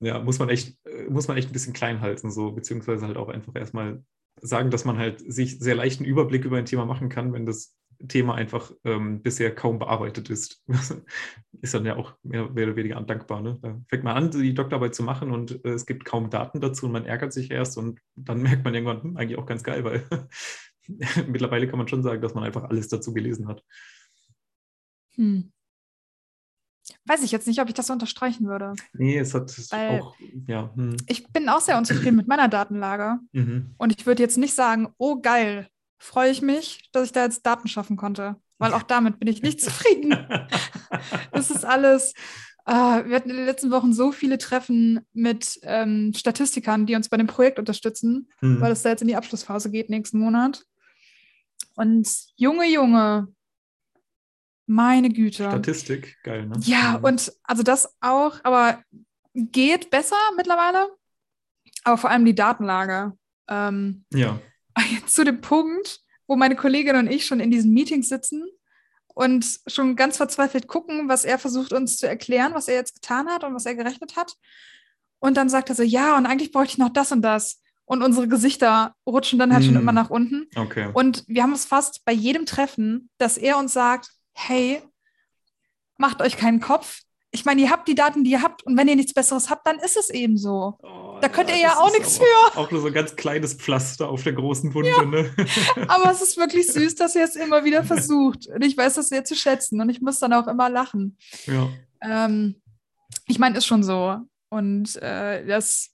ja muss man echt, äh, muss man echt ein bisschen klein halten, so, beziehungsweise halt auch einfach erstmal sagen, dass man halt sich sehr leichten Überblick über ein Thema machen kann, wenn das Thema einfach ähm, bisher kaum bearbeitet ist. ist dann ja auch mehr, mehr oder weniger dankbar. Ne? Da fängt man an, die Doktorarbeit zu machen und äh, es gibt kaum Daten dazu und man ärgert sich erst und dann merkt man irgendwann, hm, eigentlich auch ganz geil, weil mittlerweile kann man schon sagen, dass man einfach alles dazu gelesen hat. Hm. Weiß ich jetzt nicht, ob ich das so unterstreichen würde. Nee, es hat Weil auch, ja. Hm. Ich bin auch sehr unzufrieden mit meiner Datenlage. Mhm. Und ich würde jetzt nicht sagen, oh geil, freue ich mich, dass ich da jetzt Daten schaffen konnte. Weil auch damit bin ich nicht zufrieden. das ist alles. Uh, wir hatten in den letzten Wochen so viele Treffen mit ähm, Statistikern, die uns bei dem Projekt unterstützen, mhm. weil es da jetzt in die Abschlussphase geht nächsten Monat. Und Junge, Junge, meine Güte. Statistik, geil, ne? Ja, mhm. und also das auch, aber geht besser mittlerweile. Aber vor allem die Datenlage. Ähm, ja. Zu dem Punkt, wo meine Kollegin und ich schon in diesen Meetings sitzen und schon ganz verzweifelt gucken, was er versucht uns zu erklären, was er jetzt getan hat und was er gerechnet hat. Und dann sagt er so, ja, und eigentlich bräuchte ich noch das und das. Und unsere Gesichter rutschen dann halt mm. schon immer nach unten. Okay. Und wir haben es fast bei jedem Treffen, dass er uns sagt, hey, macht euch keinen Kopf. Ich meine, ihr habt die Daten, die ihr habt, und wenn ihr nichts Besseres habt, dann ist es eben so. Oh, da könnt ja, ihr ja auch nichts für. Auch nur so ein ganz kleines Pflaster auf der großen Wunde. Ja. Ne? aber es ist wirklich süß, dass ihr es immer wieder versucht. Und ich weiß das sehr zu schätzen und ich muss dann auch immer lachen. Ja. Ähm, ich meine, ist schon so. Und äh, das,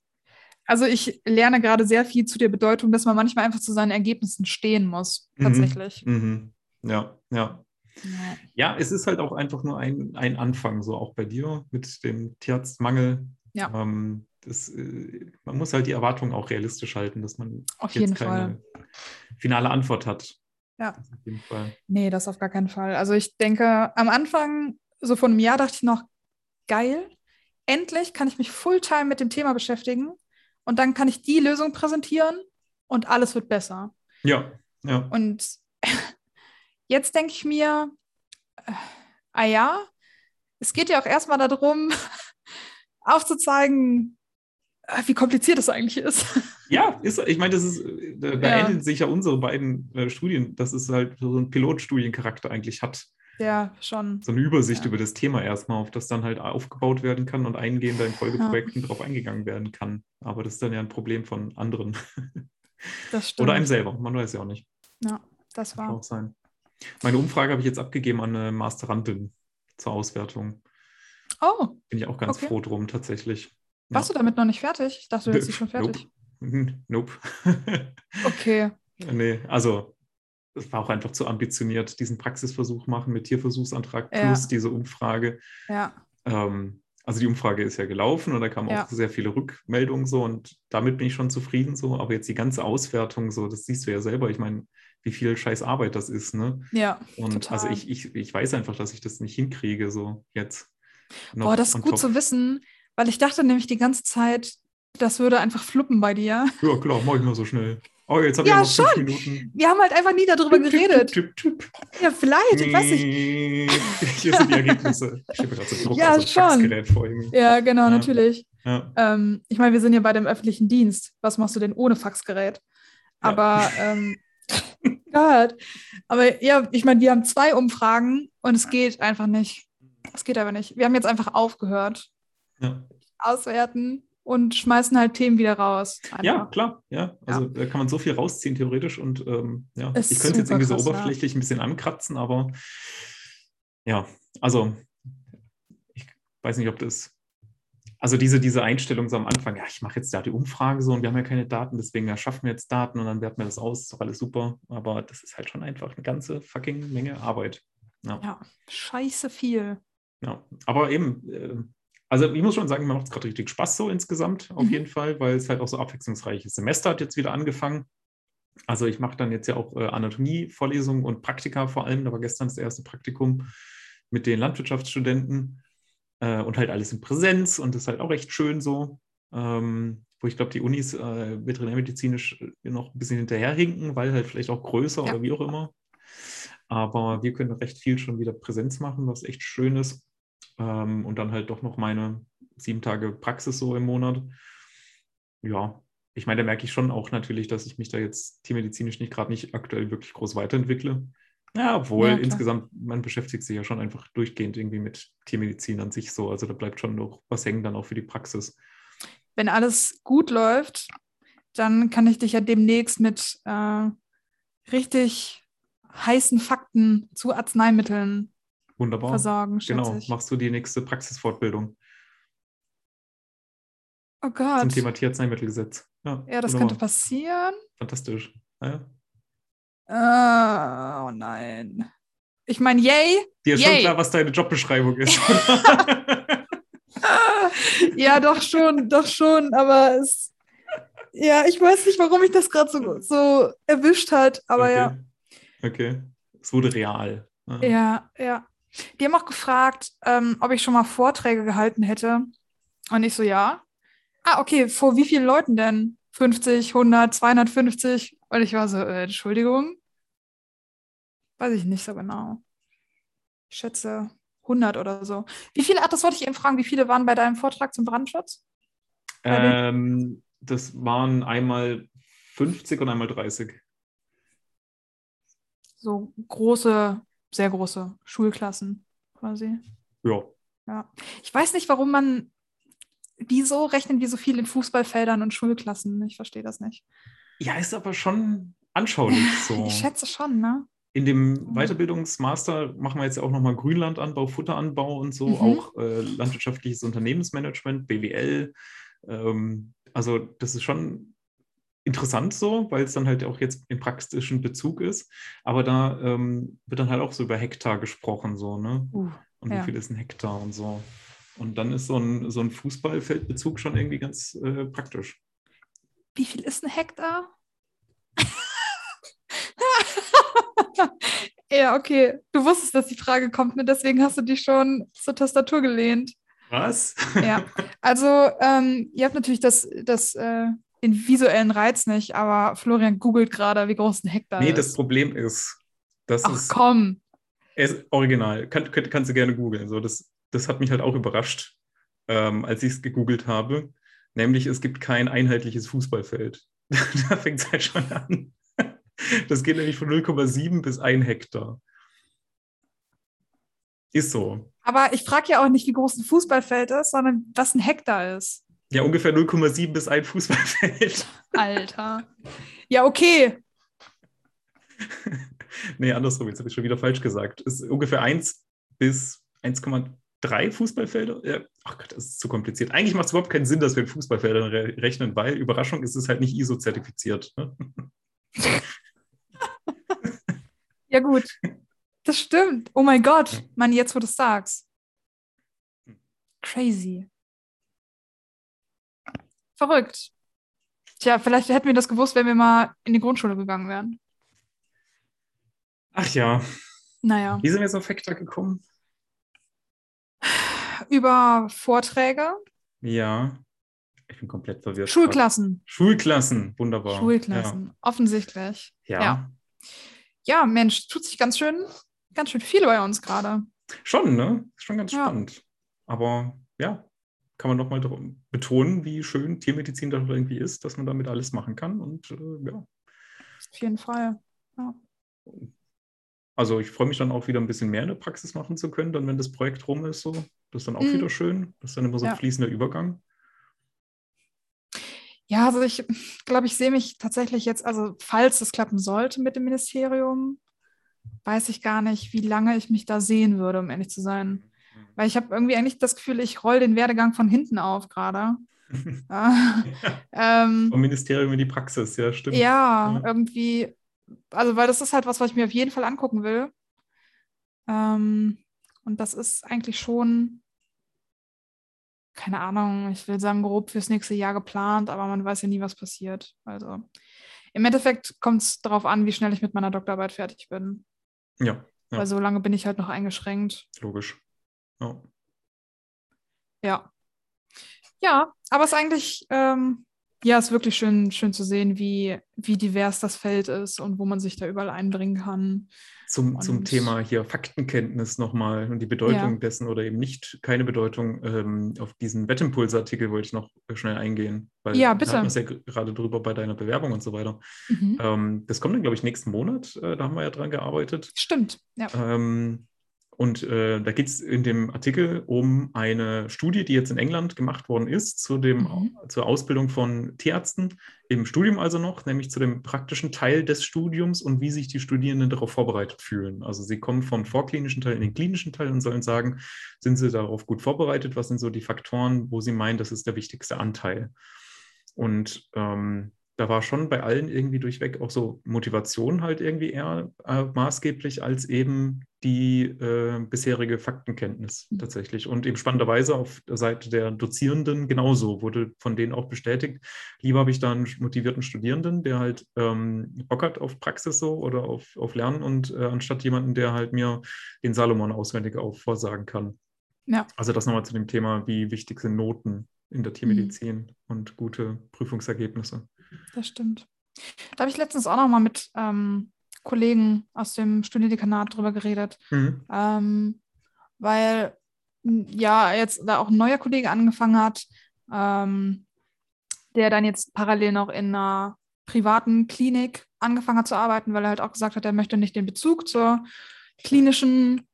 also ich lerne gerade sehr viel zu der Bedeutung, dass man manchmal einfach zu seinen Ergebnissen stehen muss, mhm. tatsächlich. Mhm. Mhm. Ja, ja. Ja. ja, es ist halt auch einfach nur ein, ein Anfang, so auch bei dir mit dem Tierarztmangel. Ja. Ähm, das, äh, man muss halt die Erwartungen auch realistisch halten, dass man auf jetzt keine Fall. finale Antwort hat. Ja. Auf jeden Fall. Nee, das auf gar keinen Fall. Also ich denke, am Anfang, so vor einem Jahr, dachte ich noch, geil, endlich kann ich mich fulltime mit dem Thema beschäftigen und dann kann ich die Lösung präsentieren und alles wird besser. Ja, ja. Und Jetzt denke ich mir, äh, ah ja, es geht ja auch erstmal darum, aufzuzeigen, äh, wie kompliziert es eigentlich ist. Ja, ist, ich meine, das ist, da, da ja. ähneln sich ja unsere beiden äh, Studien, dass es halt so einen Pilotstudiencharakter eigentlich hat. Ja, schon. So eine Übersicht ja. über das Thema erstmal, auf das dann halt aufgebaut werden kann und eingehend in Folgeprojekten ja. darauf eingegangen werden kann. Aber das ist dann ja ein Problem von anderen. Das stimmt. Oder einem selber, man weiß ja auch nicht. Ja, das war. Kann auch sein. Meine Umfrage habe ich jetzt abgegeben an eine Masterandin zur Auswertung. Oh. Bin ich auch ganz okay. froh drum, tatsächlich. Warst ja. du damit noch nicht fertig? Ich dachte, du hättest sie schon fertig. Nope. nope. Okay. nee, also es war auch einfach zu ambitioniert, diesen Praxisversuch machen mit Tierversuchsantrag Ja. plus diese Umfrage. Ja. Ähm, also die Umfrage ist ja gelaufen und da kamen Ja. auch sehr viele Rückmeldungen so und damit bin ich schon zufrieden so. Aber jetzt die ganze Auswertung so, das siehst du ja selber. Ich meine, wie viel scheiß Arbeit das ist, ne? Ja. Und Total. also ich, ich, ich weiß einfach, dass ich das nicht hinkriege, so jetzt. Boah, das ist gut top. zu wissen, weil ich dachte nämlich die ganze Zeit, das würde einfach fluppen bei dir. Ja, klar, mach ich mal so schnell. Oh, jetzt habe Ja, ich noch fünf schon. Minuten. Wir haben halt einfach nie darüber geredet. Tipp, tipp, tipp. Ja, vielleicht, ich weiß nicht. nicht. Hier sind die Ergebnisse. Ich habe gerade so ein Druck Ja, dem schon. Faxgerät vor irgendwie. Ja, genau, Ja. natürlich. Ja. Ähm, ich meine, wir sind ja bei dem öffentlichen Dienst. Was machst du denn ohne Faxgerät? Aber, ähm, Gott. Aber ja, ich meine, wir haben zwei Umfragen und es geht einfach nicht. Es geht aber nicht. Wir haben jetzt einfach aufgehört, Ja. auswerten und schmeißen halt Themen wieder raus. ja, Einfach. klar. Ja, also da kann man so viel rausziehen, theoretisch. Und ähm, ja, Ist ich könnte es jetzt irgendwie so krass, ja. oberflächlich ein bisschen ankratzen, aber ja, also ich weiß nicht, ob das. Also diese, diese Einstellung so am Anfang, ja, ich mache jetzt da die Umfrage so und wir haben ja keine Daten, deswegen ja, schaffen wir jetzt Daten und dann werten wir das aus, ist doch alles super. Aber das ist halt schon einfach eine ganze fucking Menge Arbeit. Ja. Ja, scheiße viel. Ja, aber eben, äh, also ich muss schon sagen, mir macht es gerade richtig Spaß so insgesamt, auf Mhm. jeden Fall, weil es halt auch so abwechslungsreich ist. Semester hat jetzt wieder angefangen. Also ich mache dann jetzt ja auch äh, Anatomie-Vorlesungen und Praktika vor allem. Da war gestern das erste Praktikum mit den Landwirtschaftsstudenten äh, und halt alles in Präsenz und das ist halt auch echt schön so. Ähm, wo ich glaube, die Unis äh, veterinärmedizinisch äh, noch ein bisschen hinterherhinken, weil halt vielleicht auch größer Ja. oder wie auch immer. Aber wir können recht viel schon wieder Präsenz machen, was echt schön ist. Ähm, und dann halt doch noch meine sieben Tage Praxis so im Monat. Ja, ich meine, da merke ich schon auch natürlich, dass ich mich da jetzt tiermedizinisch nicht gerade nicht aktuell wirklich groß weiterentwickle. Ja, obwohl Ja, insgesamt, man beschäftigt sich ja schon einfach durchgehend irgendwie mit Tiermedizin an sich so. Also da bleibt schon noch was hängen dann auch für die Praxis. Wenn alles gut läuft, dann kann ich dich ja demnächst mit äh, richtig heißen Fakten zu Arzneimitteln Wunderbar. versorgen, Genau, ich. machst du die nächste Praxisfortbildung Oh zum Gott. Thema Tierarzneimittelgesetz. Ja, Ja, das wunderbar. könnte passieren. Fantastisch. Ja, ja. Äh, oh nein. Ich meine, yay. Dir ist schon Yay. klar, was deine Jobbeschreibung ist. ja, doch schon, doch schon, aber es. Ja, ich weiß nicht, warum mich das gerade so, so erwischt hat, aber okay. ja. Okay. Es wurde real. Ja. Ja, ja. Die haben auch gefragt, ähm, ob ich schon mal Vorträge gehalten hätte. Und ich so, ja. Ah, okay, vor wie vielen Leuten denn? 50, 100, 250? Und ich war so, äh, Entschuldigung? Weiß ich nicht so genau. Ich schätze 100 oder so. Wie viele, ach, das wollte ich eben fragen, wie viele waren bei deinem Vortrag zum Brandschutz? Ähm, das waren einmal 50 und einmal 30. So große, sehr große Schulklassen quasi. Ja. Ja. Ich weiß nicht, warum man, wieso rechnen wir so viel in Fußballfeldern und Schulklassen? Ich verstehe das nicht. Ja, ist aber schon anschaulich so. Ich schätze schon, ne? In dem Weiterbildungsmaster machen wir jetzt ja auch nochmal Grünlandanbau, Futteranbau und so, Mhm. auch äh, landwirtschaftliches Unternehmensmanagement, BWL. Ähm, also das ist schon interessant so, weil es dann halt auch jetzt im praktischen Bezug ist. Aber da ähm, wird dann halt auch so über Hektar gesprochen, so, ne? Uh, Und Ja. wie viel ist ein Hektar und so. Und dann ist so ein, so ein Fußballfeldbezug schon irgendwie ganz äh, praktisch. wie viel ist ein Hektar? ja, okay. Du wusstest, dass die Frage kommt, ne? deswegen hast du dich schon zur Tastatur gelehnt. Was? Ja, also ähm, ihr habt natürlich das, das, äh, den visuellen Reiz nicht, aber Florian googelt gerade, wie groß ein Hektar nee, ist. das Problem ist, das Ach ist komm. Er ist original. Kann, kann, kannst du gerne googeln. So, das, das hat mich halt auch überrascht, ähm, als ich es gegoogelt habe. Nämlich, es gibt kein einheitliches Fußballfeld. da fängt es halt schon an. Das geht nämlich von 0,7 bis 1 Hektar. Ist so. Aber ich frage ja auch nicht, wie groß ein Fußballfeld ist, sondern was ein Hektar ist. Ja, ungefähr 0,7 bis 1 Fußballfeld. Alter. Ja, okay. nee, andersrum, jetzt habe ich schon wieder falsch gesagt. Ist ungefähr 1 bis 1,3 drei Fußballfelder. Ja, ach Gott, das ist zu kompliziert. Eigentlich macht es überhaupt keinen Sinn, dass wir in Fußballfeldern re rechnen, weil Überraschung ist es halt nicht ISO-zertifiziert. Ne? ja, gut. Das stimmt. Oh mein Gott. Mann, jetzt, wo du es sagst. Crazy. Verrückt. Tja, vielleicht hätten wir das gewusst, wenn wir mal in die Grundschule gegangen wären. Ach ja. Naja. Wie sind wir jetzt auf Hektar gekommen? Über Vorträge. Ja. Ich bin komplett verwirrt. Schulklassen. Schulklassen, wunderbar. Schulklassen, ja. offensichtlich. Ja. ja. Ja, Mensch, tut sich ganz schön, ganz schön viel bei uns gerade. Schon, ne? Schon ganz ja. spannend. Aber ja, kann man nochmal betonen, wie schön Tiermedizin doch irgendwie ist, dass man damit alles machen kann. Und äh, ja. Auf jeden Fall. Ja. Also ich freue mich dann auch wieder ein bisschen mehr in der Praxis machen zu können, dann wenn das Projekt rum ist, so. Das ist dann auch mhm. wieder schön. Das ist dann immer so ein ja. fließender Übergang. Ja, also ich glaube, ich sehe mich tatsächlich jetzt, also falls das klappen sollte mit dem Ministerium, weiß ich gar nicht, wie lange ich mich da sehen würde, um ehrlich zu sein. Weil ich habe irgendwie eigentlich das Gefühl, ich roll den Werdegang von hinten auf gerade. ähm, Vom Ministerium in die Praxis, ja, stimmt. Ja, ja, irgendwie, also weil das ist halt was, was ich mir auf jeden Fall angucken will. Ähm, und das ist eigentlich schon, keine Ahnung, ich will sagen, grob fürs nächste Jahr geplant, aber man weiß ja nie, was passiert. Also im Endeffekt kommt es darauf an, wie schnell ich mit meiner Doktorarbeit fertig bin. Ja. ja. Weil so lange bin ich halt noch eingeschränkt. Logisch. Ja. Ja. Ja, aber es ist eigentlich, ähm, ja, es ist wirklich schön, schön zu sehen, wie, wie divers das Feld ist und wo man sich da überall einbringen kann. Zum, zum Thema hier Faktenkenntnis nochmal und die Bedeutung ja. dessen oder eben nicht keine Bedeutung. Ähm, auf diesen Wettimpuls-Artikel wollte ich noch schnell eingehen, weil ja, bitte. da hatten wir ja gerade drüber bei deiner Bewerbung und so weiter. Mhm. Ähm, das kommt dann, glaube ich, nächsten Monat. Äh, da haben wir ja dran gearbeitet. Stimmt, ja. Ähm, und äh, da geht es in dem Artikel um eine Studie, die jetzt in England gemacht worden ist, zu dem, mhm. zur Ausbildung von Tierärzten, im Studium also noch, nämlich zu dem praktischen Teil des Studiums und wie sich die Studierenden darauf vorbereitet fühlen. Also sie kommen vom vorklinischen Teil in den klinischen Teil und sollen sagen, sind sie darauf gut vorbereitet, was sind so die Faktoren, wo sie meinen, das ist der wichtigste Anteil. Und ähm, da war schon bei allen irgendwie durchweg auch so Motivation halt irgendwie eher äh, maßgeblich als eben die äh, bisherige Faktenkenntnis mhm. tatsächlich. Und eben spannenderweise auf der Seite der Dozierenden genauso wurde von denen auch bestätigt. Lieber habe ich da einen motivierten Studierenden, der halt ähm, Bock hat auf Praxis so oder auf, auf Lernen und äh, anstatt jemanden, der halt mir den Salomon auswendig auch vorsagen kann. Ja. Also das nochmal zu dem Thema, wie wichtig sind Noten in der Tiermedizin mhm. und gute Prüfungsergebnisse. Das stimmt. Da habe ich letztens auch noch mal mit ähm, Kollegen aus dem Studiendekanat drüber geredet, mhm. ähm, weil ja jetzt da auch ein neuer Kollege angefangen hat, ähm, der dann jetzt parallel noch in einer privaten Klinik angefangen hat zu arbeiten, weil er halt auch gesagt hat, er möchte nicht den Bezug zur klinischen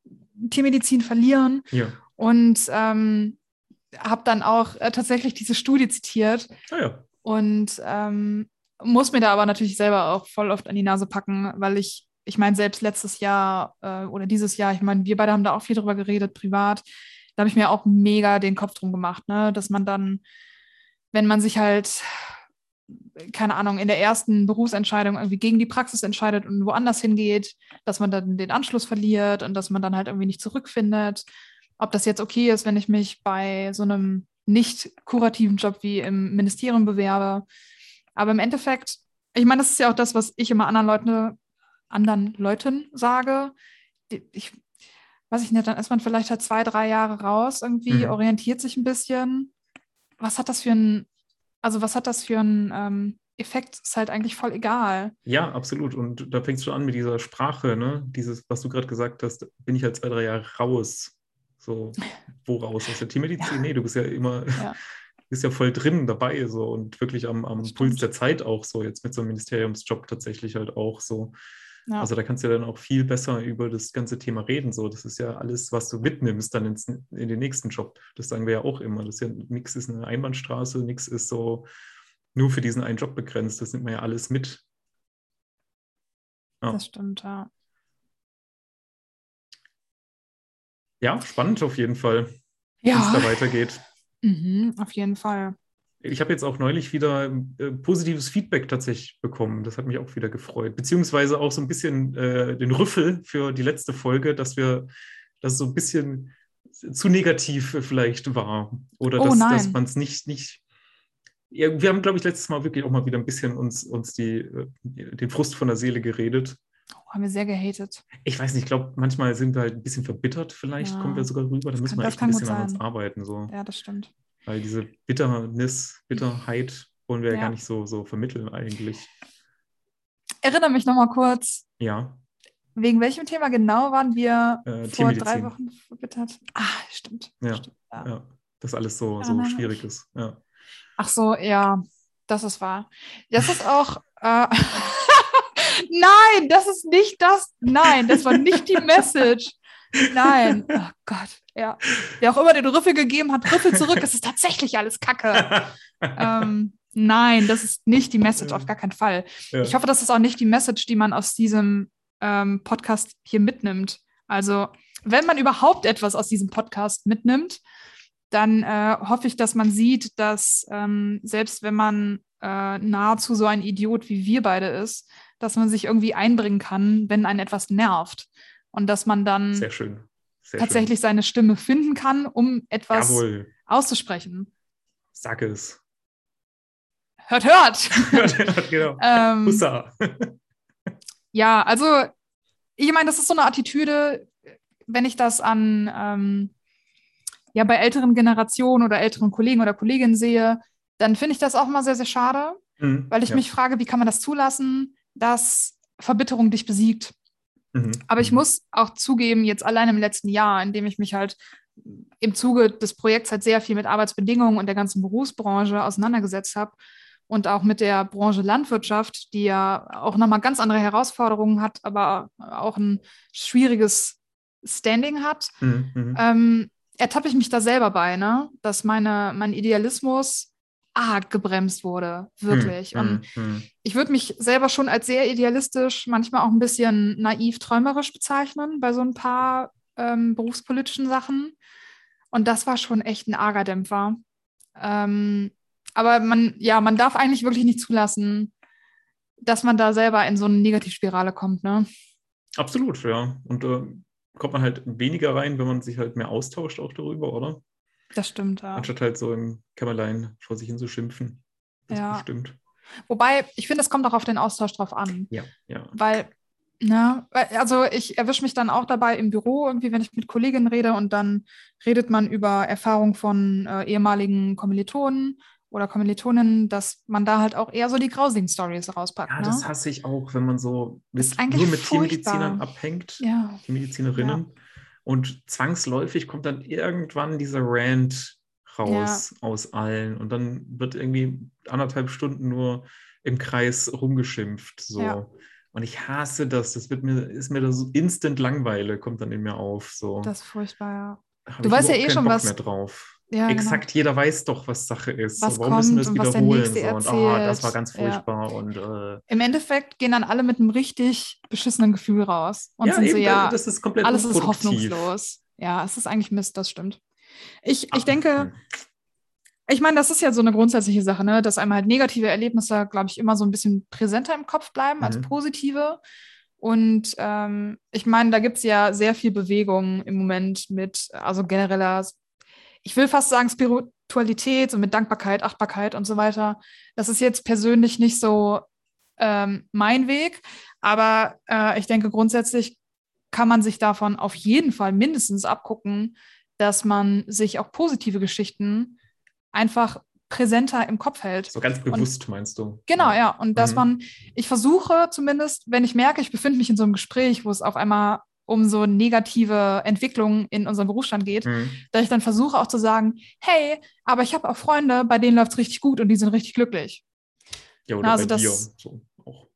Tiermedizin verlieren. Ja. Und ähm, habe dann auch äh, tatsächlich diese Studie zitiert. Ah, ja. Und ähm, muss mir da aber natürlich selber auch voll oft an die Nase packen, weil ich, ich meine, selbst letztes Jahr äh, oder dieses Jahr, ich meine, wir beide haben da auch viel drüber geredet, privat. Da habe ich mir auch mega den Kopf drum gemacht, ne? dass man dann, wenn man sich halt, keine Ahnung, in der ersten Berufsentscheidung irgendwie gegen die Praxis entscheidet und woanders hingeht, dass man dann den Anschluss verliert und dass man dann halt irgendwie nicht zurückfindet. Ob das jetzt okay ist, wenn ich mich bei so einem nicht kurativen Job wie im Ministerium bewerbe. Aber im Endeffekt, ich meine, das ist ja auch das, was ich immer anderen Leuten, anderen Leuten sage. Ich weiß ich nicht, dann ist man vielleicht halt zwei, drei Jahre raus, irgendwie mhm. orientiert sich ein bisschen. Was hat das für ein, also was hat das für ein ähm, Effekt? Ist halt eigentlich voll egal. Ja, absolut. Und da fängst du an mit dieser Sprache, ne? Dieses, was du gerade gesagt hast, bin ich halt zwei, drei Jahre raus. So, woraus? Aus der Tiermedizin? Ja. Nee, du bist ja immer, ja. bist ja voll drin dabei so und wirklich am, am Puls der Zeit auch so, jetzt mit so einem Ministeriumsjob tatsächlich halt auch so. Ja. Also da kannst du ja dann auch viel besser über das ganze Thema reden. So, das ist ja alles, was du mitnimmst dann ins, in den nächsten Job. Das sagen wir ja auch immer. Das ist ja nichts ist eine Einbahnstraße, nichts ist so nur für diesen einen Job begrenzt. Das nimmt man ja alles mit. Ja. Das stimmt, ja. Ja, spannend auf jeden Fall. wie es Ja, da weitergeht. Mhm, auf jeden Fall. Ich habe jetzt auch neulich wieder äh, positives Feedback tatsächlich bekommen. Das hat mich auch wieder gefreut. Beziehungsweise auch so ein bisschen äh, den Rüffel für die letzte Folge, dass wir das so ein bisschen zu negativ vielleicht war. Oder Oh, dass, nein. dass man es nicht, nicht. Ja, wir haben, glaube ich, letztes Mal wirklich auch mal wieder ein bisschen uns, uns die, äh, den Frust von der Seele geredet. Oh, haben wir sehr gehatet. Ich weiß nicht, ich glaube, manchmal sind wir halt ein bisschen verbittert, vielleicht Ja. kommen wir sogar rüber. Da müssen kann- wir echt ein bisschen an uns arbeiten. So. Ja, das stimmt. Weil diese Bitternis, Bitterheit wollen wir ja, Ja. gar nicht so, so vermitteln eigentlich. Erinnere mich noch mal kurz, Ja, wegen welchem Thema genau waren wir Äh, vor drei Wochen verbittert? Ah, stimmt. Ja, stimmt ja. ja, dass alles so, so schwierig ist. Ja. Ach so, ja, das ist wahr. Das ist auch. Äh, Nein, das ist nicht das. Nein, das war nicht die Message. Nein, oh Gott, ja. Wer auch immer den Rüffel gegeben hat, Rüffel zurück, es ist tatsächlich alles Kacke. Ähm, nein, das ist nicht die Message, auf gar keinen Fall. ja. Ich hoffe, das ist auch nicht die Message, die man aus diesem ähm, Podcast hier mitnimmt. Also, wenn man überhaupt etwas aus diesem Podcast mitnimmt, dann äh, hoffe ich, dass man sieht, dass ähm, selbst wenn man äh, nahezu so ein Idiot wie wir beide ist, dass man sich irgendwie einbringen kann, wenn einen etwas nervt. Und dass man dann Sehr schön. Sehr tatsächlich seine Stimme finden kann, um schön. etwas Jawohl, auszusprechen. sag es. Hört, hört! genau. ähm, Hussa. Ja, also ich meine, das ist so eine Attitüde, wenn ich das an ähm, ja bei älteren Generationen oder älteren Kollegen oder Kolleginnen sehe, dann finde ich das auch immer sehr, sehr schade, Mhm, weil ich ja. mich frage, wie kann man das zulassen, dass Verbitterung dich besiegt. Mhm, Aber ich mhm. muss auch zugeben, jetzt allein im letzten Jahr, in dem ich mich halt im Zuge des Projekts halt sehr viel mit Arbeitsbedingungen und der ganzen Berufsbranche auseinandergesetzt habe und auch mit der Branche Landwirtschaft, die ja auch nochmal ganz andere Herausforderungen hat, aber auch ein schwieriges Standing hat, Mhm, mhm. ähm, ertappe ich mich da selber bei, ne? dass meine, mein Idealismus arg gebremst wurde, wirklich. Mhm, Und mhm. ich würde mich selber schon als sehr idealistisch, manchmal auch ein bisschen naiv träumerisch bezeichnen bei so ein paar ähm, berufspolitischen Sachen. Und das war schon echt ein arger Dämpfer. Ähm, aber man, ja, man darf eigentlich wirklich nicht zulassen, dass man da selber in so eine Negativspirale kommt, ne? Absolut, ja. Und äh, kommt man halt weniger rein, wenn man sich halt mehr austauscht auch darüber, oder? Das stimmt, ja. Anstatt halt so im Kämmerlein vor sich hin zu schimpfen. Das Ja. bestimmt. Wobei, ich finde, es kommt auch auf den Austausch drauf an. Ja, ja. Weil, ne, also ich erwische mich dann auch dabei im Büro, irgendwie, wenn ich mit Kolleginnen rede und dann redet man über Erfahrungen von äh, ehemaligen Kommilitonen oder Kommilitoninnen, dass man da halt auch eher so die grausigen Stories rauspackt. Ja, ne? das hasse ich auch, wenn man so mit, nur mit furchtbar. Tiermedizinern abhängt, ja, Tiermedizinerinnen. Und zwangsläufig kommt dann irgendwann dieser Rant raus aus allen. Und dann wird irgendwie anderthalb Stunden nur im Kreis rumgeschimpft. So. Ja. Und ich hasse das. Das wird mir, ist mir da so instant Langweile, kommt dann in mir auf. So. das ist furchtbar, ja. Hab du weißt ja eh schon, was- mehr drauf. Ja Exakt, jeder weiß doch, was Sache ist. Was so, warum müssen wir es wiederholen? So, und, ah, das war ganz Ja. furchtbar. Und äh, Genau. Im Endeffekt gehen dann alle mit einem richtig beschissenen Gefühl raus und ja, sind eben, so, ja, das ist komplett alles ist hoffnungslos. Ja, es ist eigentlich Mist, das stimmt. Ich, ich Ach, denke. Ich meine, das ist ja so eine grundsätzliche Sache, ne? dass einmal halt negative Erlebnisse, glaube ich, immer so ein bisschen präsenter im Kopf bleiben als Mhm. positive. Und ähm, ich meine, da gibt es ja sehr viel Bewegung im Moment mit, also genereller, ich will fast sagen, Spiritualität und mit Dankbarkeit, Achtbarkeit und so weiter. Das ist jetzt persönlich nicht so ähm, mein Weg, aber äh, ich denke, grundsätzlich kann man sich davon auf jeden Fall mindestens abgucken, dass man sich auch positive Geschichten einfach präsenter im Kopf hält. So ganz bewusst meinst du? Genau, ja. Und dass Mhm. man, ich versuche zumindest, wenn ich merke, ich befinde mich in so einem Gespräch, wo es auf einmal um so negative Entwicklungen in unserem Berufsstand geht, Mhm. dass ich dann versuche auch zu sagen, hey, aber ich habe auch Freunde, bei denen läuft es richtig gut und die sind richtig glücklich. Ja, oder Na, also bei das- dir. So, auch.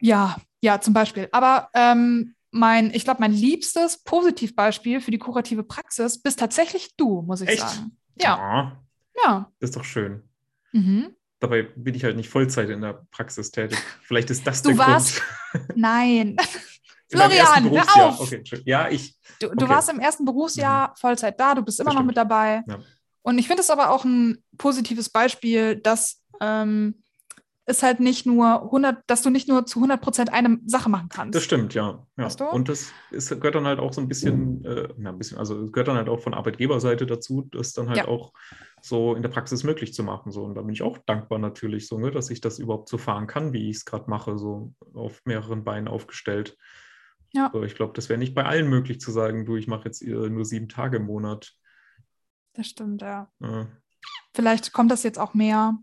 Ja, ja, zum Beispiel. Aber ähm, mein, ich glaube, mein liebstes Positivbeispiel für die kurative Praxis bist tatsächlich du, muss ich Echt? sagen. Ja, Ah, ja. das ist doch schön. Mhm. Dabei bin ich halt nicht Vollzeit in der Praxis tätig. Vielleicht ist das Du der warst- Grund. Nein. Florian, hör auf! Okay, ja, ich, Du, du Okay. warst im ersten Berufsjahr Vollzeit da, du bist immer noch mit dabei. Ja. Und ich finde es aber auch ein positives Beispiel, dass ähm, es halt nicht nur 100, dass du nicht nur zu 100 Prozent eine Sache machen kannst. das stimmt, ja. ja. Weißt du? Und das ist, gehört dann halt auch so ein bisschen, äh, na, ein bisschen, also es gehört dann halt auch von Arbeitgeberseite dazu, das dann halt Ja. auch so in der Praxis möglich zu machen. So. Und da bin ich auch dankbar natürlich, so, ne, dass ich das überhaupt so fahren kann, wie ich es gerade mache, so auf mehreren Beinen aufgestellt. Ja. So, ich glaube, das wäre nicht bei allen möglich zu sagen, du, ich mache jetzt äh, nur sieben Tage im Monat. Das stimmt, ja. Äh, Vielleicht kommt das jetzt auch mehr,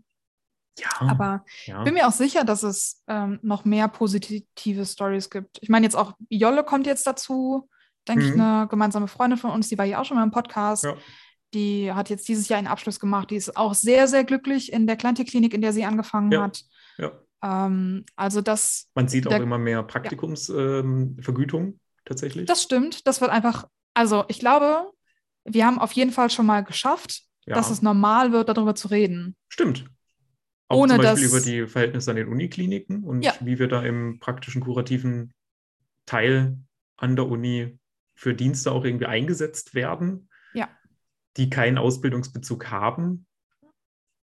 ja, aber ja. bin mir auch sicher, dass es ähm, noch mehr positive Stories gibt. Ich meine, jetzt auch Jolle kommt jetzt dazu, denke ich, Mhm. eine gemeinsame Freundin von uns, die war ja auch schon mal im Podcast. Ja. Die hat jetzt dieses Jahr einen Abschluss gemacht. Die ist auch sehr, sehr glücklich in der Kleintierklinik, in der sie angefangen Ja. hat. ja. Ähm, also das, Man sieht auch Der- immer mehr Praktikumsvergütung ähm, Vergütung tatsächlich. das stimmt. Das wird einfach, also ich glaube, wir haben auf jeden Fall schon mal geschafft, ja, dass es normal wird, darüber zu reden. stimmt. Auch Ohne zum Beispiel dass- über die Verhältnisse an den Unikliniken und Ja. wie wir da im praktischen kurativen Teil an der Uni für Dienste auch irgendwie eingesetzt werden, Ja. die keinen Ausbildungsbezug haben,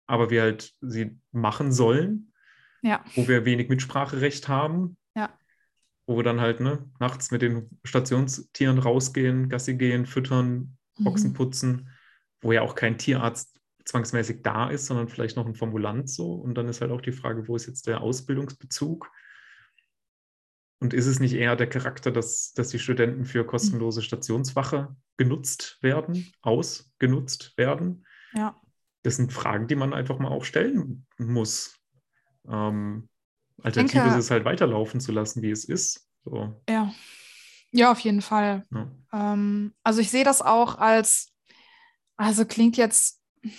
aber wir halt sie machen sollen, Ja. wo wir wenig Mitspracherecht haben. Ja. Wo wir dann halt ne, nachts mit den Stationstieren rausgehen, Gassi gehen, füttern, Boxen Mhm. putzen, wo ja auch kein Tierarzt zwangsmäßig da ist, sondern vielleicht noch ein Formulant so. Und dann ist halt auch die Frage, wo ist jetzt der Ausbildungsbezug? Und ist es nicht eher der Charakter, dass, dass die Studenten für kostenlose Stationswache genutzt werden, ausgenutzt werden? Ja. Das sind Fragen, die man einfach mal auch stellen muss. Ähm, Alternative denke- ist es halt weiterlaufen zu lassen, wie es ist. So, Ja. Ja, auf jeden Fall. ja. Ähm, also ich sehe das auch als, also klingt jetzt ein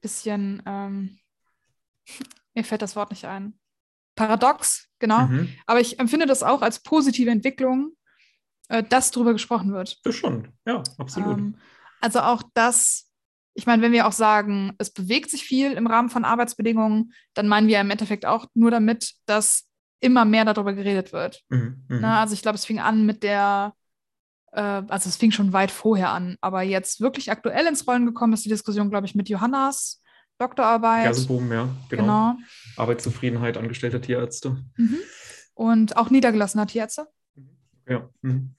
bisschen, ähm, mir fällt das Wort nicht ein. Paradox, genau. Mhm. Aber ich empfinde das auch als positive Entwicklung, äh, dass darüber gesprochen wird. Das schon, ja, absolut. Ähm, also auch das, ich meine, wenn wir auch sagen, es bewegt sich viel im Rahmen von Arbeitsbedingungen, dann meinen wir im Endeffekt auch nur damit, dass immer mehr darüber geredet wird. Mhm. Mhm. Ne? Also ich glaube, es fing an mit der, äh, also es fing schon weit vorher an, aber jetzt wirklich aktuell ins Rollen gekommen ist die Diskussion, glaube ich, mit Johannas Doktorarbeit. Gazeboom, ja, genau. genau. Arbeitszufriedenheit angestellter Tierärzte. Mhm. Und auch niedergelassener Tierärzte. Ja. Mhm.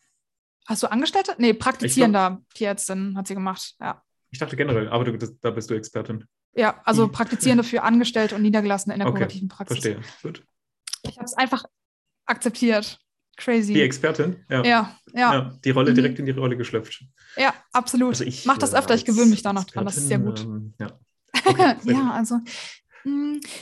Hast du Angestellte? Nee, praktizierender Tierärztin hat sie gemacht. Ja. Ich dachte generell, aber du, das, da bist du Expertin. Ja, also Die- Praktizierende für Angestellte und Niedergelassene in der Okay, kurativen Praxis. Verstehe. Gut. Ich habe es einfach akzeptiert. Crazy. Die Expertin, ja. ja, ja, Ja, die Rolle Mhm. direkt in die Rolle geschlüpft. ja, absolut. Also ich, Mach das öfter, ich gewöhne mich da noch dran. Das ist sehr gut. Expertin, Ähm, ja. Okay, sehr ja, gut. also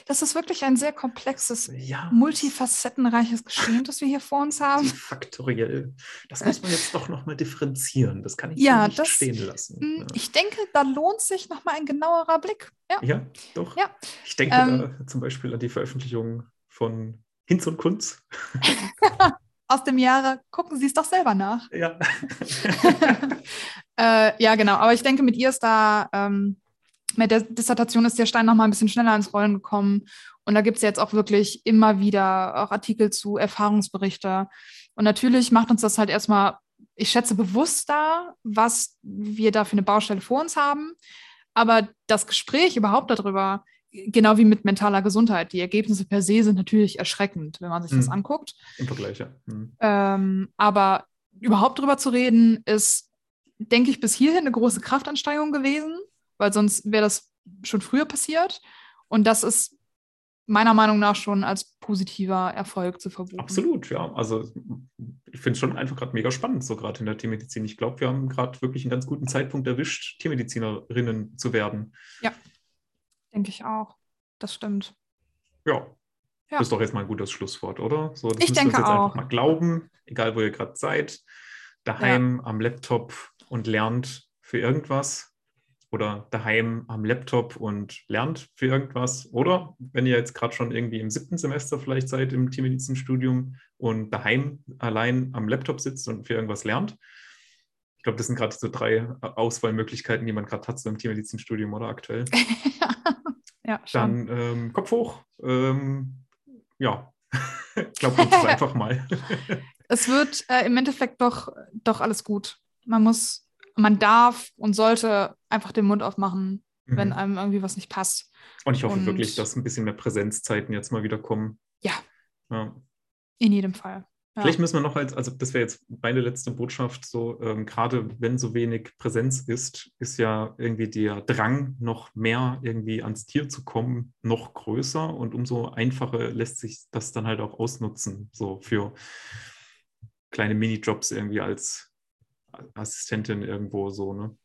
das ist wirklich ein sehr komplexes, ja. multifacettenreiches Geschehen, das wir hier vor uns haben. Faktoriell. Das muss man jetzt doch nochmal differenzieren. Das kann ich Ja, so nicht das- stehen lassen. Ja. Ich denke, da lohnt sich nochmal ein genauerer Blick. Ja, Ja, doch. Ja. Ich denke Ähm, da zum Beispiel an die Veröffentlichung von Hinz und Kunz. aus dem Jahre, gucken Sie es doch selber nach. Ja. äh, ja, genau. Aber ich denke, mit ihr ist da, ähm, mit der Dissertation ist der Stein nochmal ein bisschen schneller ins Rollen gekommen. Und da gibt es jetzt auch wirklich immer wieder auch Artikel zu, Erfahrungsberichte. Und natürlich macht uns das halt erstmal, ich schätze, bewusst da, was wir da für eine Baustelle vor uns haben. Aber das Gespräch überhaupt darüber, genau wie mit mentaler Gesundheit, die Ergebnisse per se sind natürlich erschreckend, wenn man sich das Mhm. anguckt. Im Vergleich, ja. Hm. Ähm, aber überhaupt drüber zu reden, ist, denke ich, bis hierhin eine große Kraftanstrengung gewesen, weil sonst wäre das schon früher passiert. Und das ist meiner Meinung nach schon als positiver Erfolg zu verbuchen. Absolut, ja. Also ich finde es schon einfach gerade mega spannend, so gerade in der Tiermedizin. Ich glaube, wir haben gerade wirklich einen ganz guten Zeitpunkt erwischt, Tiermedizinerinnen zu werden. Denke ich auch. Das stimmt. Ja. Ja. Das ist doch jetzt mal ein gutes Schlusswort, oder? So, das Ich müssen wir denke uns jetzt auch. einfach mal glauben, egal wo ihr gerade seid, daheim am Laptop und lernt für irgendwas oder daheim am Laptop und lernt für irgendwas. Oder wenn ihr jetzt gerade schon irgendwie im siebten Semester vielleicht seid im Tiermedizinstudium und daheim allein am Laptop sitzt und für irgendwas lernt. Ich glaube, das sind gerade so drei Auswahlmöglichkeiten, die man gerade hat so im Tiermedizinstudium oder aktuell. ja, schon. Dann ähm, Kopf hoch. Ähm, ja, glaubt uns einfach mal. es wird äh, im Endeffekt doch, doch alles gut. Man muss, man darf und sollte einfach den Mund aufmachen, mhm. wenn einem irgendwie was nicht passt. Und ich hoffe und, wirklich, dass ein bisschen mehr Präsenzzeiten jetzt mal wieder kommen. Ja. ja. In jedem Fall. Ja. Vielleicht müssen wir noch als, also das wäre jetzt meine letzte Botschaft, so ähm, gerade wenn so wenig Präsenz ist, ist ja irgendwie der Drang, noch mehr irgendwie ans Tier zu kommen, noch größer und umso einfacher lässt sich das dann halt auch ausnutzen, so für kleine Minijobs irgendwie als Assistentin irgendwo so, ne?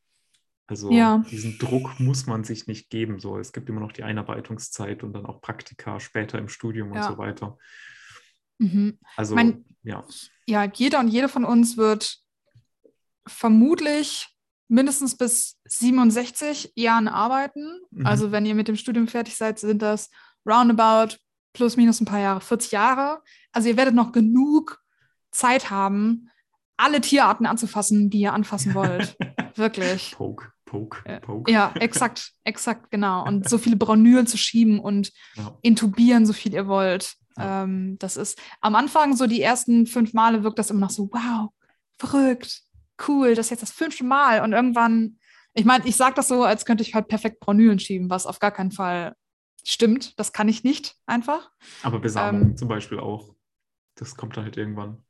Also ja. diesen Druck muss man sich nicht geben. So, es gibt immer noch die Einarbeitungszeit und dann auch Praktika später im Studium ja. und so weiter. Mhm. Also, mein, ja. Ja, jeder und jede von uns wird vermutlich mindestens bis 67 Jahren arbeiten. Mhm. Also, wenn ihr mit dem Studium fertig seid, sind das roundabout plus minus ein paar Jahre, 40 Jahre. Also, ihr werdet noch genug Zeit haben, alle Tierarten anzufassen, die ihr anfassen wollt. Wirklich. Poke, poke, poke. Ja, exakt, exakt, genau. Und so viele Braunüren zu schieben und ja. intubieren, so viel ihr wollt. Ähm, das ist am Anfang so die ersten fünf Male wirkt das immer noch so, wow, verrückt, cool, das ist jetzt das fünfte Mal. Und irgendwann, ich meine, ich sage das so, als könnte ich halt perfekt Braunülen schieben, was auf gar keinen Fall stimmt. Das kann ich nicht einfach. Aber Besamung ähm, zum Beispiel auch. Das kommt dann halt irgendwann.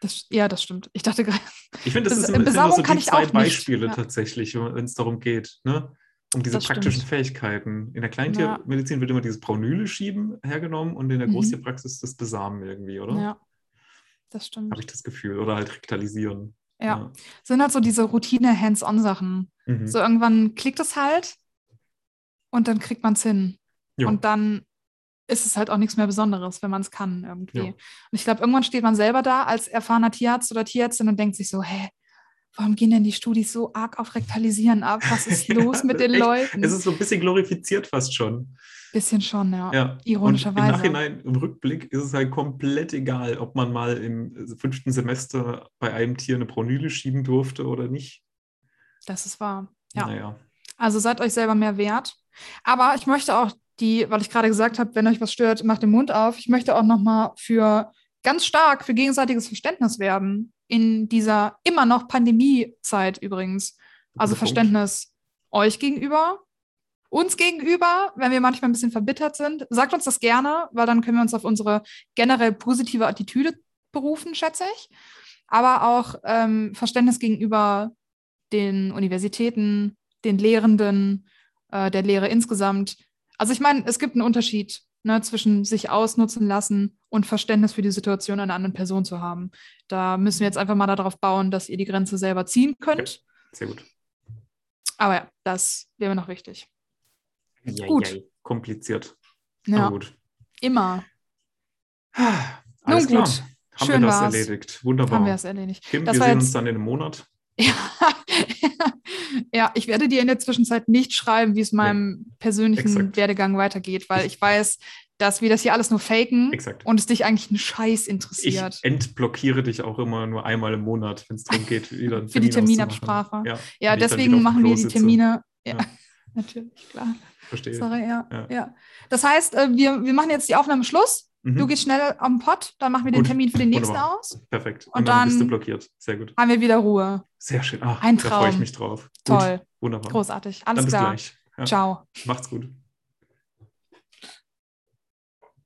Das, ja, das stimmt. Ich dachte gerade. Ich finde, das, das ist bisschen so die zwei Beispiele ja. tatsächlich, wenn es darum geht. Ne? um diese das praktischen stimmt. Fähigkeiten. In der Kleintiermedizin ja. wird immer dieses Braunüle schieben hergenommen und in der mhm. Großtierpraxis das Besamen irgendwie, oder? Ja, das stimmt. Habe ich das Gefühl. Oder halt rektalisieren. Ja. ja. Sind halt so diese Routine-Hands-on-Sachen. Mhm. So irgendwann klickt es halt und dann kriegt man es hin. Jo. Und dann ist es halt auch nichts mehr Besonderes, wenn man es kann irgendwie. Jo. Und ich glaube, irgendwann steht man selber da als erfahrener Tierarzt oder Tierärztin und denkt sich so, hä, warum gehen denn die Studis so arg auf Rektalisieren ab? Was ist los mit den echt, Leuten? Es ist so ein bisschen glorifiziert fast schon. Bisschen schon, ja. ja. Ironischerweise. Im Nachhinein, im Rückblick, ist es halt komplett egal, ob man mal im fünften Semester bei einem Tier eine Pronyle schieben durfte oder nicht. Das ist wahr. Ja. Naja. Also seid euch selber mehr wert. Aber ich möchte auch die, weil ich gerade gesagt habe, wenn euch was stört, macht den Mund auf. Ich möchte auch nochmal für ganz stark für gegenseitiges Verständnis werben in dieser immer noch Pandemiezeit übrigens. Also Verständnis euch gegenüber, uns gegenüber, wenn wir manchmal ein bisschen verbittert sind. Sagt uns das gerne, weil dann können wir uns auf unsere generell positive Attitüde berufen, schätze ich. Aber auch ähm, Verständnis gegenüber den Universitäten, den Lehrenden, äh, der Lehre insgesamt. Also ich meine, es gibt einen Unterschied ne, zwischen sich ausnutzen lassen und Verständnis für die Situation einer anderen Person zu haben. Da müssen wir jetzt einfach mal darauf bauen, dass ihr die Grenze selber ziehen könnt. Ja, sehr gut. Aber ja, das wäre mir noch wichtig. Ja, gut. Ja, kompliziert. Ja, gut. Immer. Alles Nun gut. Klar. Haben Schön wir das war's. erledigt. Wunderbar. Haben wir es erledigt. Kim, das wir sehen uns dann in einem Monat. Ja. ja, ich werde dir in der Zwischenzeit nicht schreiben, wie es meinem nee. persönlichen Exakt. Werdegang weitergeht, weil ich weiß, dass wir das hier alles nur faken Exakt. und es dich eigentlich einen Scheiß interessiert. Ich entblockiere dich auch immer nur einmal im Monat, wenn es darum geht, wieder einen Für die Terminabsprache. Ja, ja deswegen machen wir die Termine. Ja, ja. natürlich, klar. Verstehe. Sorry, ja, ja. ja. Das heißt, äh, wir, wir machen jetzt die Aufnahme Schluss. Mhm. Du gehst schnell am Pott, dann machen wir gut. den Termin für den nächsten Wunderbar. aus. Perfekt. Und, und dann, dann, bist du blockiert. Sehr gut. Haben wir wieder Ruhe. Sehr schön. Ach, Ein Traum. Da freue ich mich drauf. Toll. Wunderbar. Großartig. Alles dann bis klar. Gleich. Ja. Ciao. Macht's gut.